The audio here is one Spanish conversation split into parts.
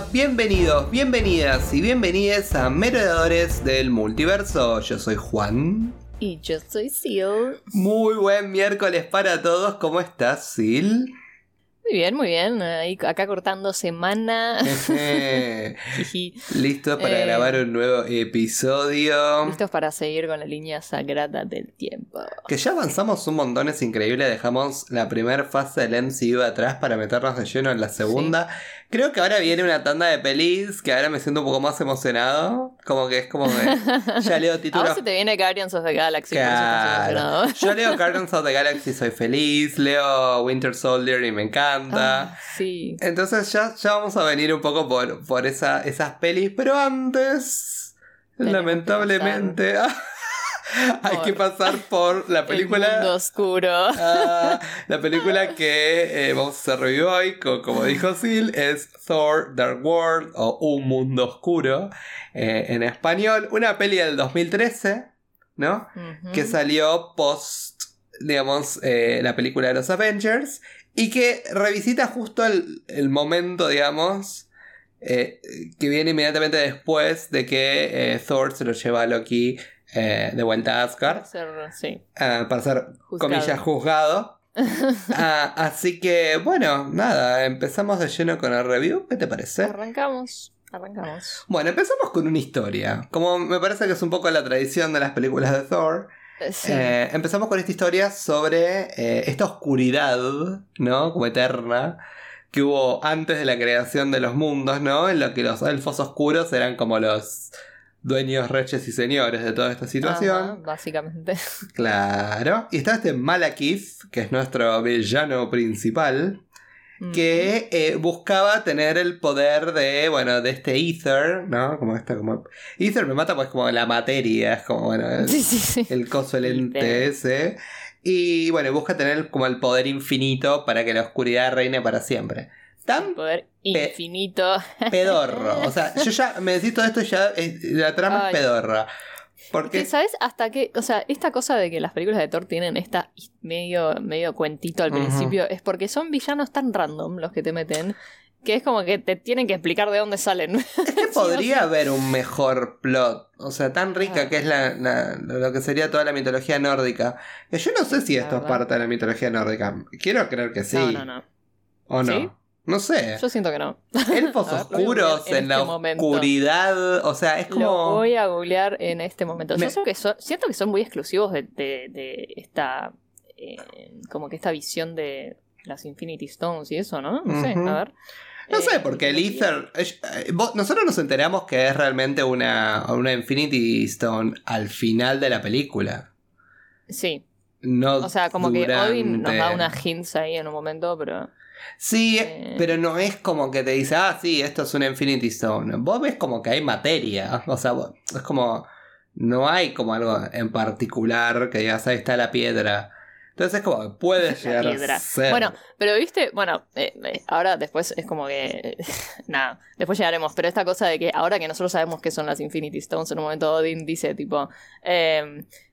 Hola, bienvenidos, bienvenidas y bienvenidas a Merodeadores del Multiverso. Yo soy Juan. Y yo soy Sil. Muy buen miércoles para todos. ¿Cómo estás, Sil? Muy bien, muy bien. Ahí, acá cortando semana. Listos para Eh, grabar un nuevo episodio. Listos para seguir con la línea sagrada del tiempo. Que ya avanzamos un montón, es increíble. Dejamos la primera fase del MCU atrás para meternos de lleno en la segunda. Creo que ahora viene una tanda de pelis que ahora me siento un poco más emocionado. Como que es como que ya leo títulos. vos se te viene Guardians of the Galaxy. Claro. emocionado. Yo leo Guardians of the Galaxy, soy feliz. Leo Winter Soldier y me encanta. Ah, sí. Entonces ya, ya vamos a venir un poco por, por esa, esas pelis. Pero antes, lamentablemente, hay que pasar por la El película. mundo oscuro. Ah, la película que eh, vamos a hacer review hoy, co- como dijo Sil, es Thor Dark World o Un Mundo Oscuro eh, en español. Una peli del 2013, ¿no? Ujú. Que salió post, digamos, eh, la película de los Avengers y que revisita justo el, el momento, digamos. eh, que viene inmediatamente después de que Thor se lo lleva a Loki eh, de vuelta a Asgard Ser- sí. ah, para ser, Juzgado. comillas, juzgado. Ah, así que, bueno, nada, empezamos de lleno con el review. ¿Qué te parece? Arrancamos. Arrancamos. Bueno, empezamos con una historia. Como me parece que es un poco la tradición de las películas de Thor. Eh, Sí. eh, empezamos con esta historia sobre eh, esta oscuridad, ¿no? Como eterna. Que hubo antes de la creación de los mundos, ¿no? En lo que los elfos oscuros eran como los dueños, reyes y señores de toda esta situación. Ajá, básicamente. Claro. Y está este Malakith, que es nuestro villano principal, que eh, buscaba tener el poder de, bueno, de este Ether, ¿no? Como esta, como... Ether me mata pues como la materia, es como, bueno, el, Sí, sí, sí. el coso, el ente ese. Y bueno, busca tener como el poder infinito para que la oscuridad reine para siempre. Tan Poder infinito. pedorro. O sea, yo ya me decís todo esto y ya eh, la trama Ay. es pedorra. Que, Porque... ¿Sabes hasta qué? O sea, esta cosa de que las películas de Thor tienen esta medio, medio cuentito al principio es porque son villanos tan random los que te meten que es como que te tienen que explicar de dónde salen. Es que podría haber un mejor plot. O sea, tan rica Ah. que es la, la- lo que sería toda la mitología nórdica. Yo no sé si esto es parte de la mitología nórdica. Quiero creer que sí. No, no, no. ¿O no? ¿Sí? No sé. Yo siento que no. Elfos ver, lo oscuros en en, la este momento. oscuridad. O sea, es Lo como. voy a googlear en este momento. Me- Yo sé que son, siento que son muy exclusivos de, de- de esta. eh, como que esta visión de las Infinity Stones y eso, ¿no? No sé, a ver. No sé, Eh, porque el Ether. eh, vos- Nosotros nos enteramos que es realmente una, una Infinity Stone al final de la película. Sí, No o sea, como que Odin nos da unas hints ahí en un momento, pero. Sí, Eh. pero no es como que te dice, ah, sí, esto es una Infinity Stone. Vos ves como que hay materia. O sea, vos- es como. No hay como algo en particular que digas, ahí está la piedra. Entonces es como que puede llegar piedra. a ser. Bueno, pero viste, bueno, eh, eh, ahora después es como que. nada, después llegaremos. Pero esta cosa de que ahora que nosotros sabemos qué son las Infinity Stones, en un momento Odin dice, tipo.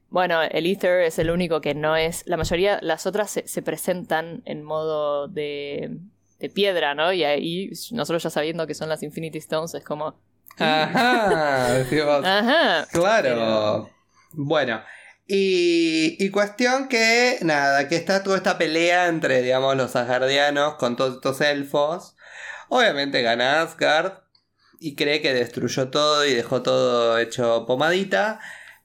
Bueno, el Ether es el único que no es. La mayoría, las otras se, se presentan en modo de, de piedra, ¿no? Y ahí, nosotros ya sabiendo que son las Infinity Stones, es como. Ajá, decimos, Ajá. claro. pero- Bueno, y, y cuestión que, nada, que está toda esta pelea entre, digamos, los asgardianos con todos estos elfos. Obviamente gana Asgard y cree que destruyó todo y dejó todo hecho pomadita.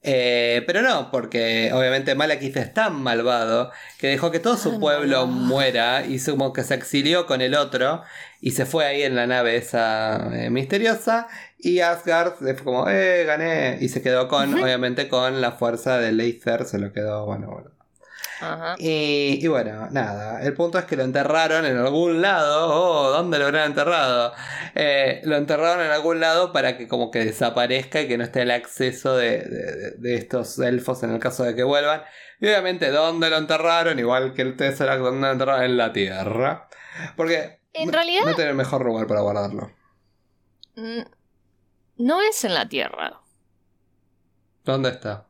Eh, pero no, porque obviamente Malekith es tan malvado que dejó que todo su pueblo muera y como que se exilió con el otro y se fue ahí en la nave esa eh, misteriosa y Asgard fue como, eh, gané y se quedó con, obviamente con la fuerza del Aether, se lo quedó, bueno, bueno. Ajá. Y, y bueno, nada, el punto es que lo enterraron en algún lado. Oh, ¿dónde lo habrán enterrado? Eh, lo enterraron en algún lado para que como que desaparezca y que no esté el acceso de, de- de estos elfos en el caso de que vuelvan. Y obviamente, ¿dónde lo enterraron? Igual que el Tesseract, ¿dónde lo enterraron? En la Tierra. Porque En no- realidad- no tiene mejor lugar para guardarlo. Mm, No es en la Tierra. ¿Dónde está?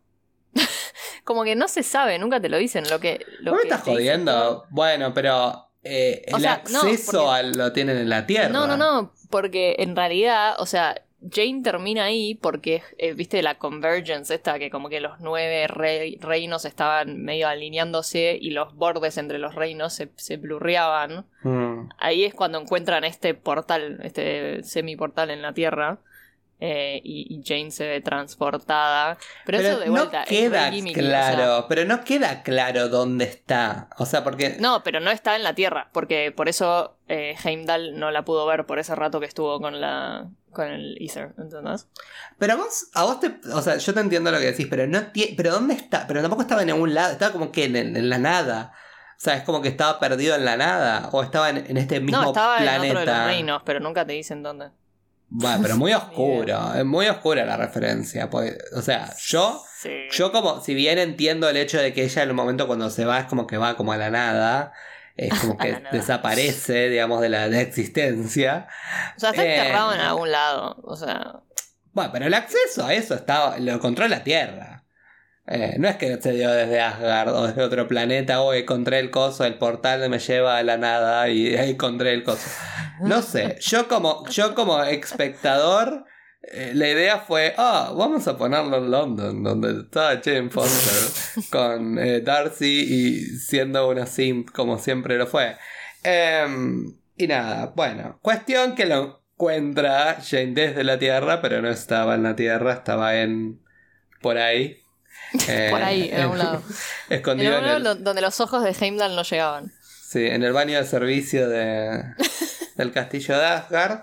Como que no se sabe, nunca te lo dicen. Lo que, lo ¿No me que estás jodiendo? Bueno, pero eh, el sea, no, acceso porque- al- lo tienen en la Tierra. No, no, no, porque en realidad, o sea, Jane termina ahí porque, eh, viste, la convergence esta, que como que los nueve reinos estaban medio alineándose y los bordes entre los reinos se, se blurreaban. Mm. Ahí es cuando encuentran este portal, este semi-portal en la Tierra. Eh, y, y Jane se ve transportada. Pero, Pero eso de no vuelta. es re queda o claro, sea, pero no queda claro dónde está. O sea, porque no, pero no está en la Tierra. Porque por eso eh, Heimdall no la pudo ver por ese rato que estuvo con la. con el Ether, ¿entendés? Pero a vos, a vos te. O sea, yo te entiendo lo que decís, pero no Pero ¿dónde está? Pero tampoco estaba en ningún lado. Estaba como que en, en la nada. O sea, es como que estaba perdido en la nada. O estaba en, en este mismo no, estaba en planeta. otro de los reinos, pero nunca te dicen dónde. Bueno, pero muy oscuro. es muy oscura la referencia. pues, o sea, yo. Sí. Yo como, si bien entiendo el hecho de que ella en un momento cuando se va es como que va como a la nada. Es como que la desaparece, digamos, de la de existencia. O sea, está Eh. enterrado en algún lado. O sea, Bueno, pero el acceso a eso estaba, lo encontró la Tierra. Eh, no es que se dio desde Asgard o desde otro planeta, o encontré el coso, el portal me lleva a la nada y ahí encontré el coso. No sé, yo como, yo como espectador, eh, la idea fue, ah, vamos a ponerlo en London, donde está Jane Foster con eh, Darcy y siendo una simp como siempre lo fue. Em, y nada, bueno, cuestión que lo encuentra Jane desde la Tierra, pero no estaba en la Tierra, estaba en... por ahí. Eh, por ahí, en algún lado. En Escondido algún en el, lado donde los ojos de Heimdall no llegaban. sí, en el baño de servicio de, del castillo de Asgard.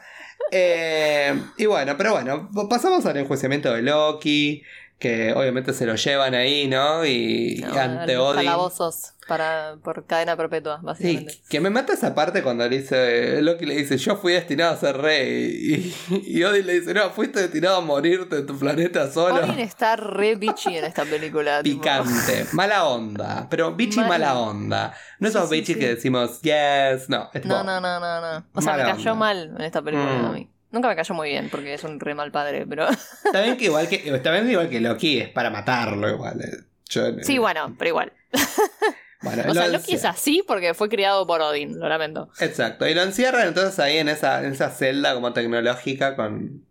Eh, y bueno, pero bueno, pasamos al enjuiciamiento de Loki, que obviamente se lo llevan ahí, ¿no? Y No, ante los Odin. calabozos para, por cadena perpetua, Sí, básicamente. que me mata esa parte cuando le dice, Loki le dice, yo fui destinado a ser rey. Y, y Odin le dice, no, fuiste destinado a morirte en tu planeta solo. Odin está re bitchy en esta película. Picante, mala onda, pero bichi Mal. mala onda. No esos Sí, sí, bichis sí. que decimos yes, no. es No, no, no, no, no. O sea, Mala me cayó onda. mal en esta película Mm. a mí. Nunca me cayó muy bien porque es un re mal padre, pero. Está bien que igual que, está bien que igual que Loki es para matarlo igual. eh. Yo- Sí, bueno, pero igual. bueno, O lo sea, Loki es así porque fue criado por Odin, lo lamento. Exacto, y lo encierran entonces ahí en esa, en esa celda como tecnológica con,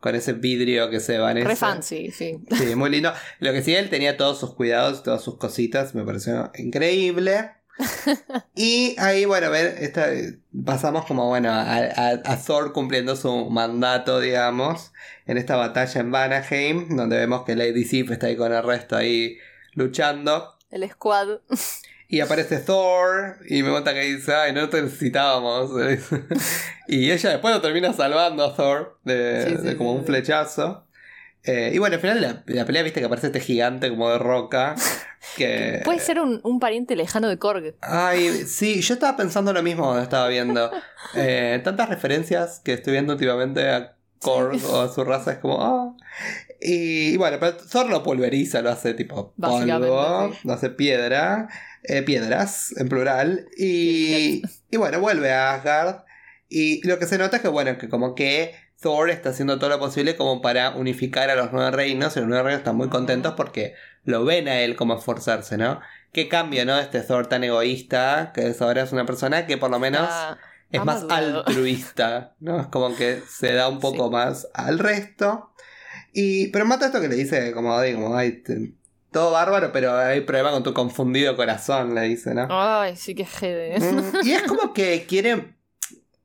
con ese vidrio que se vanece. Re fancy, sí. Sí, muy lindo. Lo que sí, él tenía todos sus cuidados, todas sus cositas, me pareció increíble. Y ahí, bueno, ver, esta, pasamos como, bueno, a, a- a Thor cumpliendo su mandato, digamos, en esta batalla en Vanaheim, donde vemos que Lady Sif está ahí con el resto ahí luchando. El squad. Y aparece Thor y me cuenta que dice, ay, no te necesitábamos. y ella después lo termina salvando a Thor de, Sí, sí, de como sí, un flechazo. Eh, y bueno, al final de la, de la pelea viste que aparece este gigante como de roca. Que... Puede ser un, un pariente lejano de Korg. Ay, sí, yo estaba pensando lo mismo cuando estaba viendo. Eh, tantas referencias que estoy viendo últimamente a Korg o a su raza es como... ah. Y, y bueno, pero Thor lo pulveriza, lo hace tipo polvo, sí. lo hace piedra, eh, piedras en plural. Y, y bueno, vuelve a Asgard. Y lo que se nota es que, bueno, que como que Thor está haciendo todo lo posible como para unificar a los nueve reinos. Y los nueve reinos están muy contentos porque lo ven a él como esforzarse, ¿no? Qué cambio, ¿no? Este Thor tan egoísta, que ahora es una persona que por lo menos Ah, es más altruista, ¿no? Es como que se da un poco Sí. más al resto. Y, pero mata esto que le dice, como, ay, como, ay, te- todo bárbaro, pero hay problema con tu confundido corazón, le dice, ¿no? Ay, sí que jede. Mm, y es como que quiere.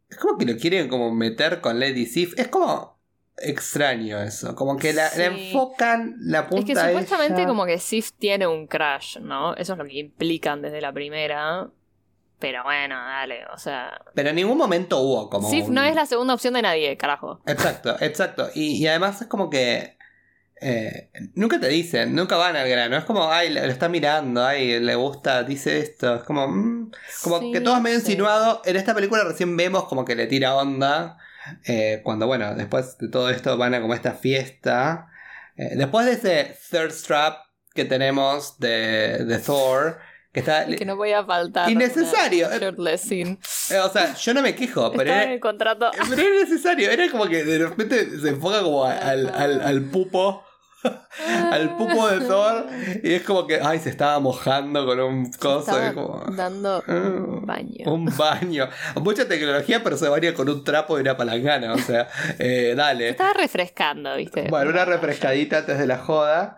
Es como que lo quieren como meter con Lady Sif. Es como extraño eso. Como que la, la Sí. enfocan la punta Es que supuestamente ella. como que Sif tiene un crash, ¿no? Eso es lo que implican desde la primera. Pero bueno, dale, o sea... Pero en ningún momento hubo como. Sif un- no es la segunda opción de nadie, carajo. Exacto, exacto. Y, y además es como que. eh, nunca te dicen, nunca van al grano. Es como, ay, lo, lo está mirando, ay, le gusta, dice esto. Es como, mm, como Sí, que todo es medio sí. insinuado. En esta película recién vemos como que le tira onda. eh, cuando, bueno, después de todo esto van a como esta fiesta. Eh, después de ese thirst trap que tenemos de, de Thor, que está. Que no voy a faltar. Innecesario. eh, o sea, yo no me quejo, pero. Era- en el contrato. pero era necesario, era como que de repente se enfoca como al, al, al pupo al pupo de Thor y es como que, ay, se estaba mojando con un coso. Como, dando "Ah, un baño. Un baño. Mucha tecnología, pero se baña con un trapo y una palangana. O sea, eh, dale. Estaba refrescando, ¿viste? Bueno, una refrescadita antes de la joda.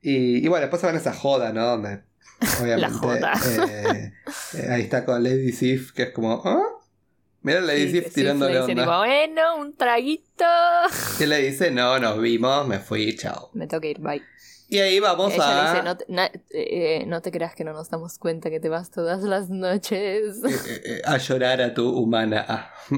Y, y bueno, después se van a esa joda, ¿no? Donde, obviamente. La eh, eh, ahí está con Lady Sif, que es como, ¿ah? Mira a Lady Sí, Sif que tirándole onda. tipo, bueno, un traguito. Y le dice, no, nos vimos, me fui, chao. Me tengo que ir, bye. Y ahí vamos Ella a. le dice, no te, na- eh, no te creas que no nos damos cuenta que te vas todas las noches. eh, eh, eh, a llorar a tu humana. Ah.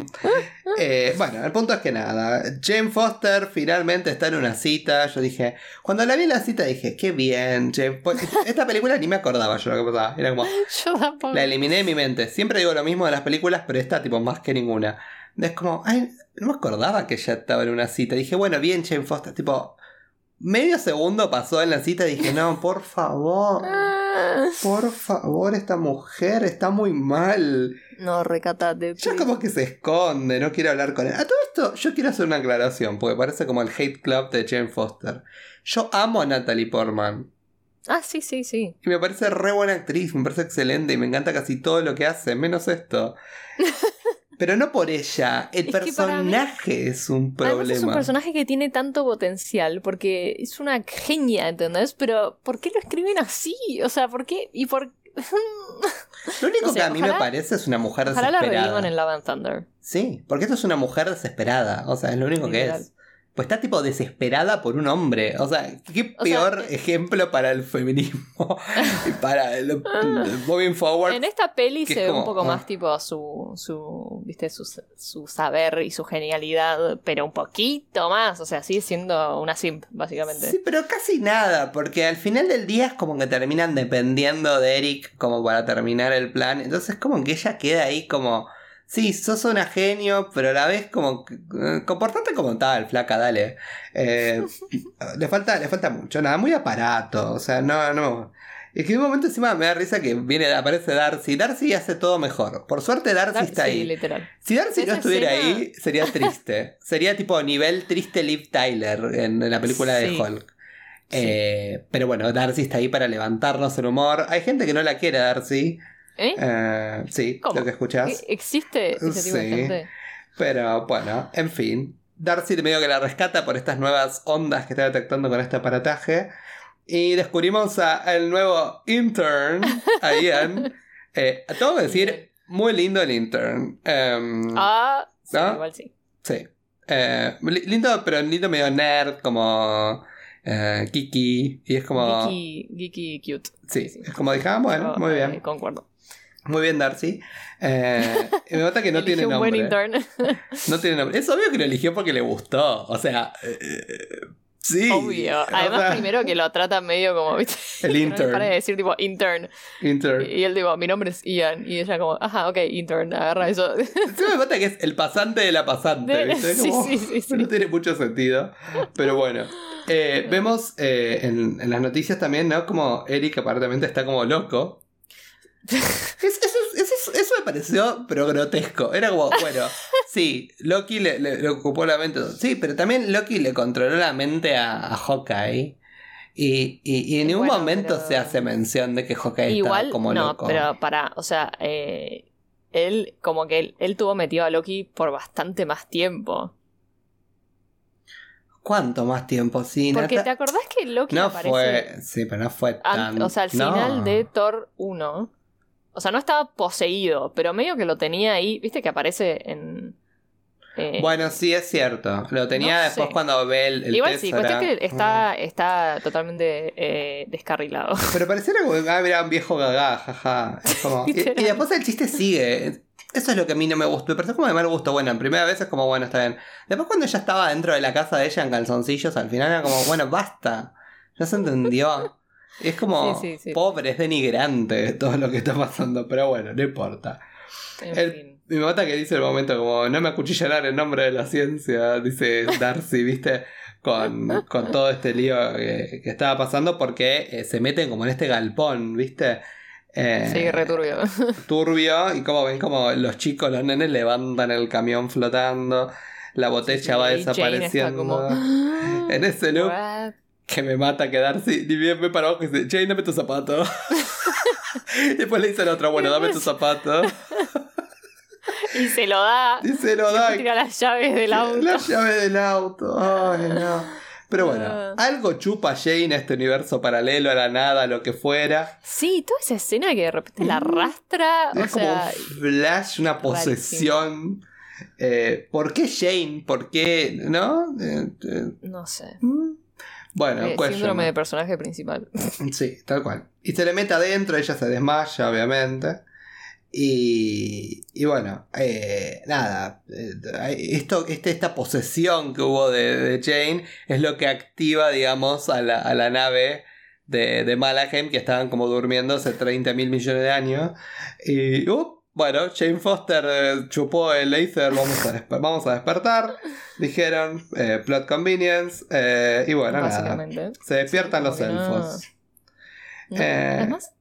Eh, bueno, el punto es que nada. Jane Foster finalmente está en una cita. Yo dije, cuando la vi en la cita dije, qué bien. Jane Esta película ni me acordaba yo lo que pasaba. Era como, Yo tampoco. la eliminé de mi mente. Siempre digo lo mismo de las películas, pero esta tipo más que ninguna. Es como, ay, no me acordaba que ella estaba en una cita. Dije, bueno, bien Jane Foster. Tipo, medio segundo pasó en la cita y dije, no, por favor. Por favor, esta mujer está muy mal. No, recatate. Ya please. como que se esconde, no quiere hablar con él. A todo esto, yo quiero hacer una aclaración, porque parece como el hate club de Jane Foster. Yo amo a Natalie Portman. Ah, sí, sí, sí. Y me parece re buena actriz, me parece excelente y me encanta casi todo lo que hace, menos esto. Pero no por ella, el Es mí- personaje es un problema. es un personaje que tiene tanto potencial porque es una genia, ¿entendés? Pero ¿por qué lo escriben así? O sea, ¿por qué? Y por... Lo único no sé, que a mí me parece es una mujer Ojalá la desesperada. revivan en Love and Thunder. Sí, porque esto es una mujer desesperada. O sea, es lo único que es. Pues está tipo desesperada por un hombre. O sea, qué O peor eh, ejemplo para el feminismo. y para el, el moving forward. En esta peli se ve como, un poco ah. más tipo su, su, viste, su, su saber y su genialidad, pero un poquito más, o sea, sigue siendo una simp, básicamente. Sí, pero casi nada, porque al final del día es como que terminan dependiendo de Eric como para terminar el plan. Entonces como que ella queda ahí como, sí, sos una genio, pero a la vez como, eh, comportate como tal, flaca, dale. Eh, le, falta, le falta mucho, nada, muy aparato, o sea, no, no. Es que en un momento encima me da risa que viene, aparece Darcy. Darcy hace todo mejor. Por suerte Darcy Dar- está sí, ahí. literal. Si Darcy no estuviera escena- ahí, sería triste. sería tipo nivel triste Liv Tyler en, en la película de Sí. Hulk. Eh, pero bueno, Darcy está ahí para levantarnos el humor. Hay gente que no la quiere, Darcy. ¿Eh? Eh, sí, ¿Cómo? lo que escuchas. ¿E- ¿Existe ese tipo de Sí. gente? Pero bueno, en fin. Darcy medio que la rescata por estas nuevas ondas que está detectando con este aparataje. Y descubrimos a el nuevo intern, a Ian. Eh, tengo que decir, muy lindo el intern. Em, Ah, sí, ¿No? igual sí. Sí. Eh, li- lindo, pero lindo medio nerd, como eh, Kiki. Y es como. Geeky, geeky cute. Sí, es como dije, ah, bueno, Yo, muy bien. concuerdo. Muy bien, Darcy. Eh, me nota que no tiene un nombre. buen intern. No tiene nombre. Es obvio que lo eligió porque le gustó. O sea. eh, sí. Obvio. O Además, sea, primero que lo trata medio como, ¿viste? El no intern. para de decir tipo intern. Intern. Y él digo, mi nombre es Ian. Y ella como, ajá, ok, intern, agarra eso. Sí, me nota que es el pasante de la pasante. ¿viste? sí, Como- sí, sí, sí. No tiene mucho sentido. Pero bueno. Eh, vemos en, en las noticias también, ¿no? Como Eric aparentemente está como loco. Es- eso, eso- eso me pareció, pero grotesco. Era como, bueno, sí, Loki le, le- le ocupó la mente. Sí, pero también Loki le controló la mente a, a Hawkeye. Y, y- y en ningún Bueno, momento pero- se hace mención de que Hawkeye Igual, como no, loco. pero para, o sea, eh, él como que él, él tuvo metido a Loki por bastante más tiempo. ¿Cuánto más tiempo? Sí, Porque te acordás que Loki No aparece fue, sí, pero no fue an- tan... o sea, al no. final de Thor 1. O sea, no estaba poseído, pero medio que lo tenía ahí, viste que aparece en... eh, Bueno, sí, es cierto. Lo tenía no después sé. cuando ve el, el Igual sí, cuestión que está, está totalmente eh, descarrilado. Pero pareciera como, ah, mira, un viejo gagá, jaja. Es como- y después el chiste sigue. Eso es lo que a mí no me gustó. Me pareció como de mal gusto. Bueno, en primera vez es como, bueno, está bien. Después cuando ella estaba dentro de la casa de ella en calzoncillos, al final era como, bueno, basta. Ya se entendió. Es como, Sí, sí, sí. pobre, es denigrante todo lo que está pasando. Pero bueno, no importa. En El- fin. Mi mata que dice el momento como, no me acuchillarán en nombre de la ciencia, dice Darcy, ¿viste? Con, con todo este lío que, que estaba pasando porque eh, se meten como en este galpón, ¿viste? Eh, Sí, returbio. turbio y como ven como los chicos, los nenes levantan el camión flotando, la botella va desapareciendo. como, En ese loop "What?". Que me mata quedarse. Ni bien me para abajo y dice, Jane, dame tu zapato. Después le dice al otro, bueno, dame tu zapato. Y se lo da. Y se lo da. Y tira las llaves del auto. Las llaves del auto. Ay, no. Pero bueno, algo chupa Jane a este universo paralelo, a la nada, a lo que fuera. Sí, toda esa escena que de repente la arrastra. Es o como sea, un flash, una posesión. Eh, ¿Por qué Jane? ¿Por qué? ¿No? Eh, eh, no sé. mm. Bueno, Eh, síndrome de personaje principal. Sí, tal cual. Y se le mete adentro, ella se desmaya, obviamente. Y, y bueno, eh, nada, eh, esto, este, esta posesión que hubo de, de Jane es lo que activa, digamos, a la, a la nave de, de que estaban como durmiendo hace 30 mil millones de años. Y, uh, bueno, Jane Foster eh, chupó el laser, vamos a, desper- vamos a despertar, dijeron, eh, plot convenience, eh, y bueno, nada, se despiertan los que no- elfos. No, Eh, Además,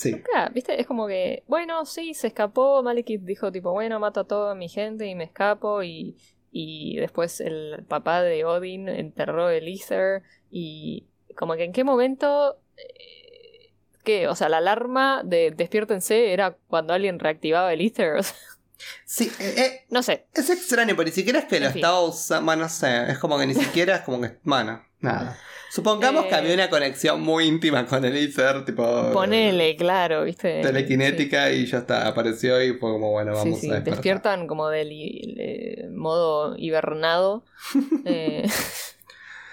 Sí. nunca, viste, es como que, bueno, sí, se escapó. Malekith dijo, tipo, bueno, mato a toda mi gente y me escapo. Y, y después el papá de Odin enterró el Ether. Y como que en qué momento. Eh, ¿Qué? O sea, la alarma de despiértense era cuando alguien reactivaba el Ether. o sea, Sí, eh, eh, no sé. es extraño, pero ni siquiera es que lo fin. estaba usando, bueno, no sé, es como que ni siquiera es como que, bueno, nada. Supongamos que Eh. había una conexión muy íntima con el Ether, tipo... Ponele, claro, viste. Telequinética y ya está, apareció y fue como, bueno, Sí, vamos sí, a despertar. despiertan como del eh, modo hibernado.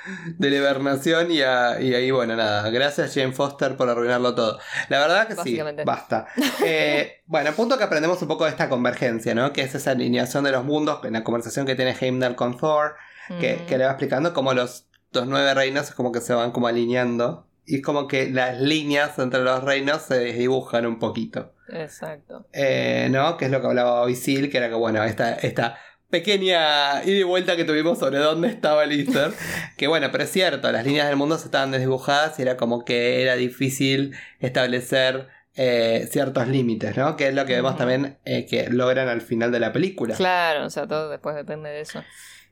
De la hibernación y, a- y ahí, bueno, nada. Gracias Jane Foster por arruinarlo todo. La verdad que sí, basta. Eh, bueno, punto que aprendemos un poco de esta convergencia, ¿no? Que es esa alineación de los mundos, en la conversación que tiene Heimdall con Thor. que, mm, que le va explicando cómo los, los nueve reinos es como que se van como alineando. Y es como que las líneas entre los reinos se desdibujan un poquito. Exacto. Eh, ¿No? Que es lo que hablaba Visil, que era que, bueno, esta, esta pequeña ida y vuelta que tuvimos sobre dónde estaba el Easter. que bueno, pero es cierto, las líneas del mundo se estaban desdibujadas y era como que era difícil establecer eh, ciertos límites, ¿no? Que es lo que vemos también eh, que logran al final de la película. Claro, o sea, todo después depende de eso.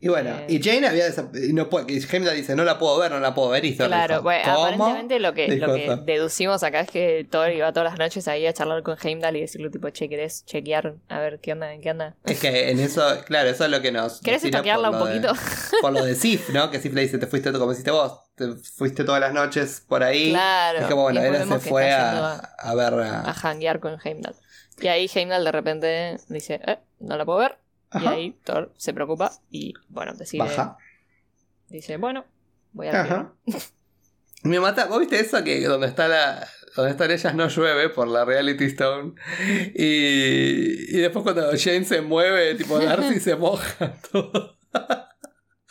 Y bueno, Eh. y Jane había no puede, y Heimdall dice, no la puedo ver, no la puedo ver. Y Claro, bueno, aparentemente lo que, lo que deducimos acá es que Thor iba todas las noches ahí a charlar con Heimdall y decirle tipo, che, ¿querés chequear? A ver, ¿qué onda? ¿En qué anda? Es que en eso, claro, eso es lo que nos. ¿Querés estoquearla un de- poquito? por lo de Sif, ¿no? Que Sif le dice, te fuiste tú como hiciste vos, te fuiste todas las noches por ahí. Claro. Es como, bueno, él se fue a, a ver a. a janguear con Heimdall. Y ahí Heimdall de repente dice, eh, no la puedo ver. Y ahí Thor se preocupa y, bueno, decide, baja. dice, bueno, voy a Ajá. Me mata, ¿vos viste eso que donde está la. Donde están ellas no llueve por la Reality Stone. Y, y después cuando Jane se mueve, tipo Darcy se moja todo.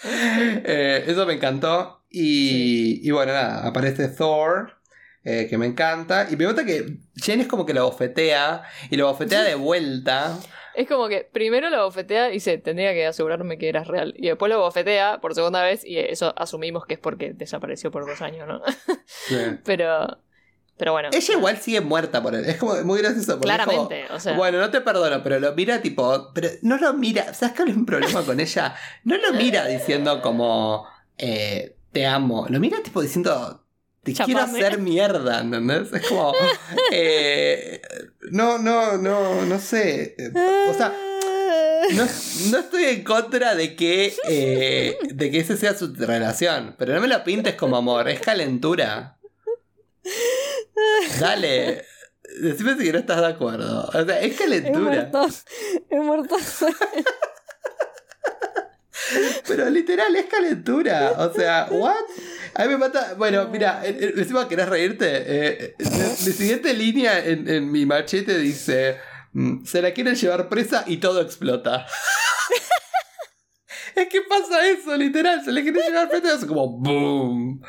Eh, eso me encantó. Y, y bueno, nada, aparece Thor, eh, que me encanta. Y me gusta que Jane es como que lo bofetea y lo bofetea de vuelta. Es como que primero lo bofetea y dice, tendría que asegurarme que eras real. Y después lo bofetea por segunda vez y eso asumimos que es porque desapareció por dos años, ¿no? Sí. pero, pero bueno. Ella igual sigue muerta por él. Es como muy gracioso. como, Claramente, o sea. Bueno, no te perdono, pero lo mira tipo. Pero no lo mira. ¿Sabes cuál es un problema con ella? No lo mira diciendo como. eh, te amo. Lo mira tipo diciendo. Te quiero Chapame. hacer mierda, ¿entendés? Es como. eh, no, no, no, no sé. O sea, no, no estoy en contra de que. eh, de que esa sea su relación. Pero no me lo pintes como amor. Es calentura. Dale. Decime si no estás de acuerdo. O sea, es He calentura. muerto. He muerto. Pero literal, es calentura. O sea, ¿what? A mí me mata. Bueno, mira, encima querés reírte. Eh, la, la siguiente línea en, en mi machete dice: mm, Se la quieren llevar presa y todo explota. es que pasa eso, literal. Se la quieren llevar presa y hace como ¡boom!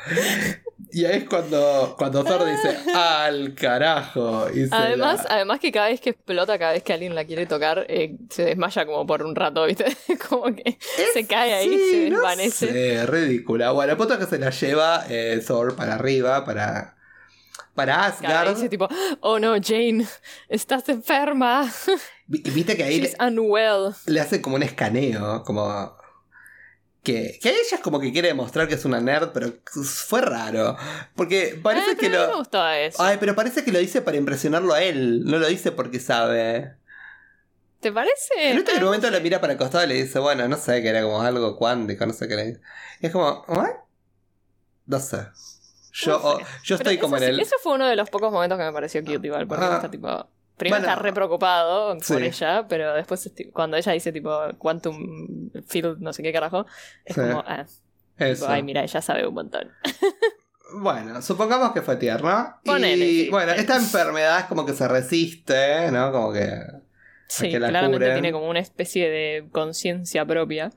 Y ahí es cuando, cuando Thor dice: ¡Al carajo! Y Además, la- además que cada vez que explota, cada vez que alguien la quiere tocar, eh, se desmaya como por un rato, ¿viste? como que se cae ahí, Sí, se no desvanece. sé, ridícula. Bueno, el punto es que se la lleva eh, Thor para arriba, para, para Asgard. dice tipo, oh no, Jane, estás enferma. Y viste que ahí le, unwell. le hace como un escaneo, como... que, que ella es como que quiere demostrar que es una nerd, pero fue raro. Porque parece que mí me lo. gustó eso. Ay, pero parece que lo dice para impresionarlo a él. No lo dice porque sabe. ¿Te parece? En este no momento sé. le mira para el costado y le dice, bueno, no sé, que era como algo cuántico, no sé qué le dice. Y es como, ¿what? No sé. Yo, No sé. yo Pero estoy como en eso el. sí, Eso fue uno de los pocos momentos que me pareció cute igual, porque Ah. está tipo... Primero Bueno. está re preocupado por Sí. ella, pero después este, cuando ella dice tipo Quantum Field, no sé qué carajo, es Sí. como, ah, tipo, ay mira, ella sabe un montón. Bueno, supongamos que fue tierno. Ponele, y sí. bueno, esta enfermedad es como que se resiste, ¿no? Como que. Sí, que la claramente tiene como una especie de conciencia propia.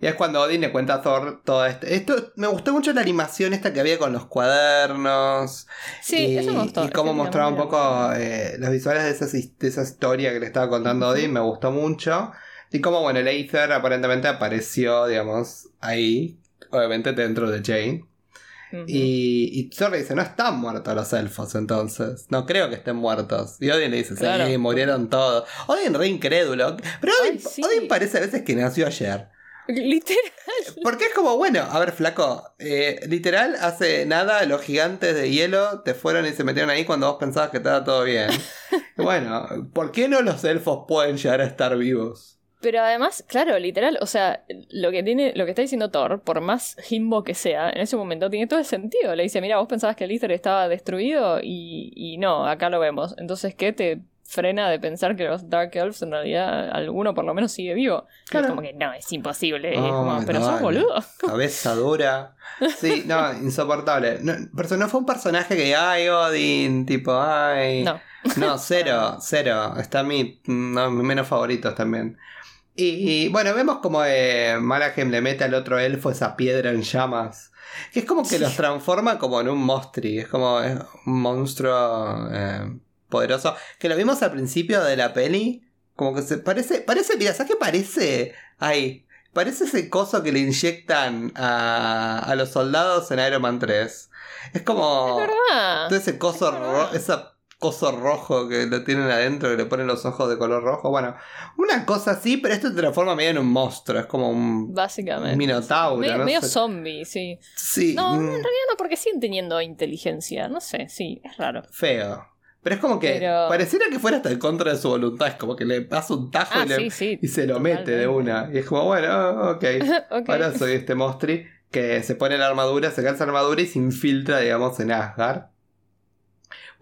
Y es cuando Odin le cuenta a Thor todo esto. Esto me gustó mucho la animación esta que había con los cuadernos. Sí, y, eso me gustó. Y cómo mostraba un poco eh, los visuales de esa, de esa historia que le estaba contando Odin. Me gustó mucho. Y cómo, bueno, el Aether aparentemente apareció, digamos, ahí. Obviamente dentro de Jane. Y, y dice, no están muertos los elfos entonces. No creo que estén muertos. Y Odin le dice, sí, Claro. murieron todos. Odin re incrédulo. Pero sí. Odin parece a veces que nació ayer. Literal. Porque es como, bueno, a ver, flaco. eh, literal, hace nada los gigantes de hielo te fueron y se metieron ahí cuando vos pensabas que estaba todo bien. bueno, ¿por qué no los elfos pueden llegar a estar vivos? Pero además, claro, literal, o sea, lo que tiene, lo que está diciendo Thor, por más Jimbo que sea, en ese momento tiene todo el sentido. Le dice, mira, vos pensabas que el Ether estaba destruido y, y no, acá lo vemos. Entonces, ¿qué te frena de pensar que los Dark Elves en realidad alguno por lo menos sigue vivo? Y Claro. Es como que no, es imposible. Es como, pero no, sos vale. boludo. Cabeza dura. Sí, no, insoportable. No, pero no fue un personaje que, ay, Odin, tipo, ay. No. No, cero, cero. Está mi, no, mis menos favoritos también. Y, bueno, vemos como eh, Malachim le mete al otro elfo esa piedra en llamas. Que es como que Sí. los transforma como en un monstri. Es como eh, un monstruo eh, poderoso. Que lo vimos al principio de la peli. Como que se parece. Parece, mira, ¿sabes qué parece? Ay. Parece ese coso que le inyectan a, a los soldados en Iron Man 3. Es como. Es verdad. Todo ese coso, Es esa coso rojo que lo tienen adentro, que le ponen los ojos de color rojo. Bueno, una cosa así, pero esto te transforma medio en un monstruo. Es como un Básicamente. minotauro. medio no medio sé. zombie, sí. Sí, No, mm, en realidad no, porque siguen teniendo inteligencia. No sé, sí, es raro. feo. Pero es como que Pero- pareciera que fuera hasta en contra de su voluntad. Es como que le pasa un tajo Ah, y, le- sí, sí. y se lo mete de una. Y es como, bueno, ok. Ok. Ahora soy este monstri que se pone la armadura, se calza la armadura y se infiltra, digamos, en Asgard.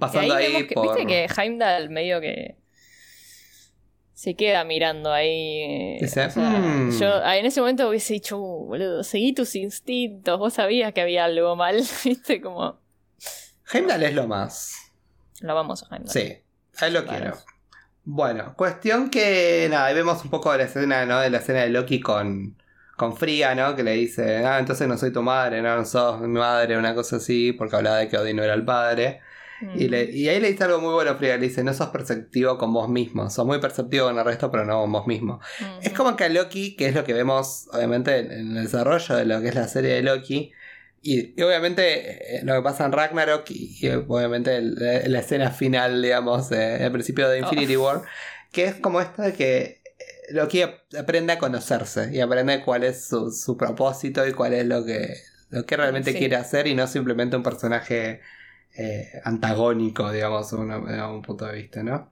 Pasando ahí, vemos que, por. Viste que Heimdall medio que se queda mirando ahí. O sea, "Mm". Yo ah, en ese momento hubiese dicho, "Uh, boludo, seguí tus instintos, vos sabías que había algo mal, viste, como Heimdall es lo más. lo vamos a Heimdall. Sí, ahí lo Vale. quiero. Bueno, cuestión que nada, ahí vemos un poco de la escena, ¿no? De la escena de Loki con, con Frigga, ¿no? Que le dice, ah, entonces no soy tu madre, no, no sos mi madre, una cosa así, porque hablaba de que Odin no era el padre. Mm. Y, le- y ahí le dice algo muy bueno a Frigga, le dice, no sos perceptivo con vos mismo, sos muy perceptivo con el resto, pero no con vos mismo. Es como que a Loki, que es lo que vemos, obviamente, en el desarrollo de lo que es la serie de Loki, y, y obviamente eh, lo que pasa en Ragnarok, y, y obviamente el- la, escena final, digamos, eh, al principio de Infinity War, que es como esto de que eh, Loki ap- aprende a conocerse y aprende cuál es su, su propósito y cuál es lo que, lo que realmente Sí. quiere hacer y no simplemente un personaje eh, antagónico, digamos, a un punto de vista, ¿no?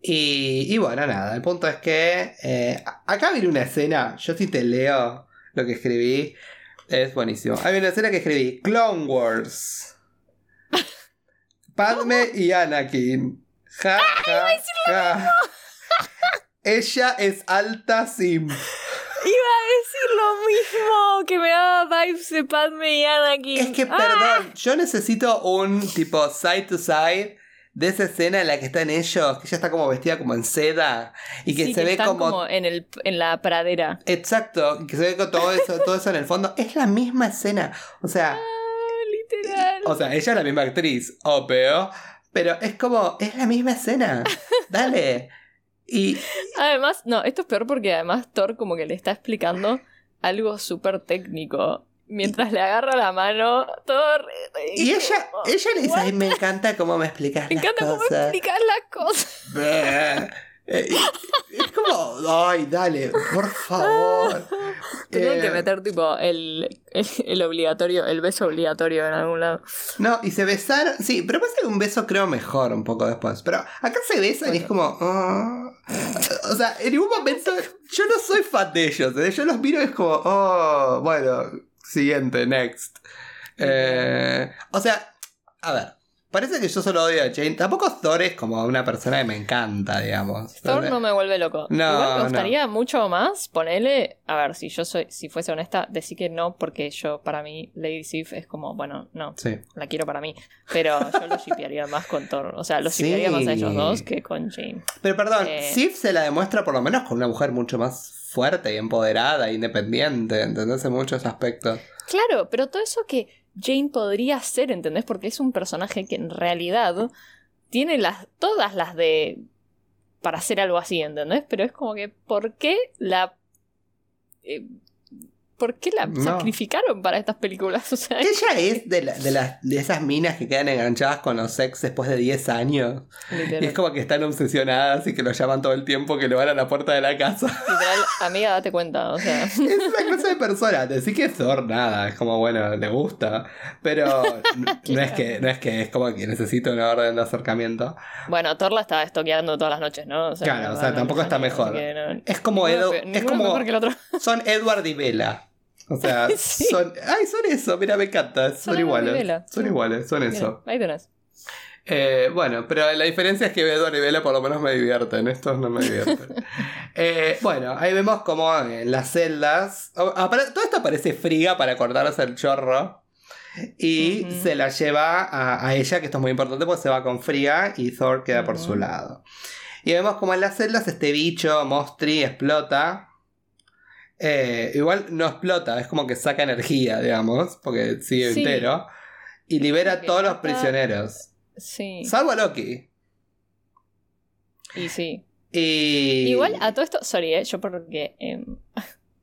Y, y bueno, nada, el punto es que eh, acá viene una escena, yo si te leo lo que escribí, es buenísimo. Hay una escena que escribí, Clone Wars. Padme y Anakin. Ja, ja, ja. Ella es alta sim. Iba a mismo, que me daba vibes de Padme y Anakin. Es que, Ah, perdón, yo necesito un tipo side to side de esa escena en la que están ellos, que ella está como vestida como en seda y que sí, se ve están como en, el, en la pradera. Exacto, que se ve con todo eso, todo eso en el fondo. Es la misma escena. O sea, Ah, literal. o sea, ella es la misma actriz, obvio. Pero es como, es la misma escena. Dale. Y Además, no, esto es peor porque además Thor como que le está explicando algo súper técnico. Mientras le agarra la mano, Thor... Y ella, ella le dice, ay, me encanta cómo me explicas Me las encanta cómo cosas. explicas las cosas. Eh, es como, ay, dale, por favor. Tenían que Eh, meter tipo el, el, el obligatorio, el beso obligatorio en algún lado. No, y se besaron. Sí, pero pasa que un beso creo mejor un poco después. Pero acá se besan y es como. ah. O sea, en ningún momento. Yo no soy fan de ellos. ¿eh? Yo los miro y es como. Oh, bueno, siguiente, next. Eh, o sea, a ver. Parece que yo solo odio a Jane. Tampoco Thor es como una persona que me encanta, digamos. Thor no me vuelve loco. No, Igual me no. gustaría mucho más ponerle. A ver, si yo soy, si fuese honesta, decir que no, porque yo, para mí, Lady Sif es como, bueno, no, Sí. la quiero para mí. Pero yo lo shipearía más con Thor. O sea, lo Sí. shipearía más a ellos dos que con Jane. Pero perdón, Eh. Sif se la demuestra por lo menos con una mujer mucho más fuerte y empoderada, independiente, ¿entendés? En muchos aspectos. Claro, pero todo eso que Jane podría ser, ¿entendés? Porque es un personaje que en realidad tiene las, todas las de. para hacer algo así, ¿entendés? Pero es como que, ¿por qué la. eh, ¿Por qué la No. sacrificaron para estas películas? O sea, Ella es de, la- de, las- de esas minas que quedan enganchadas con los sex después de 10 años. literal, Y es como que están obsesionadas y que lo llaman todo el tiempo, que lo van a la puerta de la casa. literal, amiga, date cuenta, o sea. es una clase de persona. Decir que es Thor, nada. Es como, bueno, le gusta. Pero no, es que, no es que es como que necesita una orden de acercamiento. Bueno, Thor la estaba estoqueando todas las noches, ¿no? O sea, Claro, o sea, tampoco está mejor. no- Es como Edu. Es como. mejor que el otro. Son Edward y Bella. O sea, Sí. son. Ay, son eso, mira, me encanta. Son, iguales. Son iguales, son Mira, eso. ahí tenés. Eh, bueno, pero la diferencia es que Edward y Bella por lo menos me divierten. Estos no me divierten. Eh, bueno, ahí vemos como en las celdas. todo esto parece friga para cortarse el chorro. Y se la lleva a, a ella, que esto es muy importante porque se va con Friga y Thor queda por su lado. Y vemos como en las celdas este bicho, Mostri, explota. Eh, igual no explota, es como que saca energía, digamos, porque sigue Sí. entero. Y libera a todos los prisioneros. Sí. Salvo a Loki. Y sí. Y... Igual a todo esto, sorry, eh, yo porque. Eh,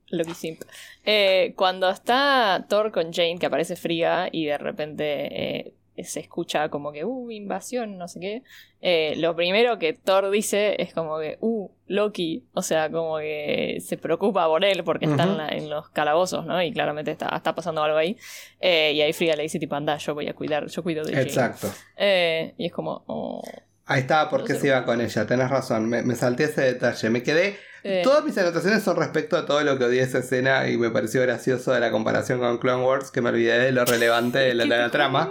lo que simp. Eh, cuando está Thor con Jane, que aparece fría y de repente eh, se escucha como que, uh, invasión, no sé qué. eh, lo primero que Thor dice es como que, uh, Loki. O sea, como que se preocupa por él porque está en, Ujú. la- en los calabozos, ¿no? Y claramente está, está pasando algo ahí. Eh, y ahí Frigga le dice, tipo, anda, yo voy a cuidar, yo cuido de. Exacto. Eh, y es como, oh, Ahí estaba porque No se iba con ella, tenés razón, me, me salté ese detalle, me quedé... eh, Todas mis anotaciones son respecto a todo lo que odié esa escena y me pareció gracioso de la comparación con Clone Wars, que me olvidé de lo relevante de la, de la trama.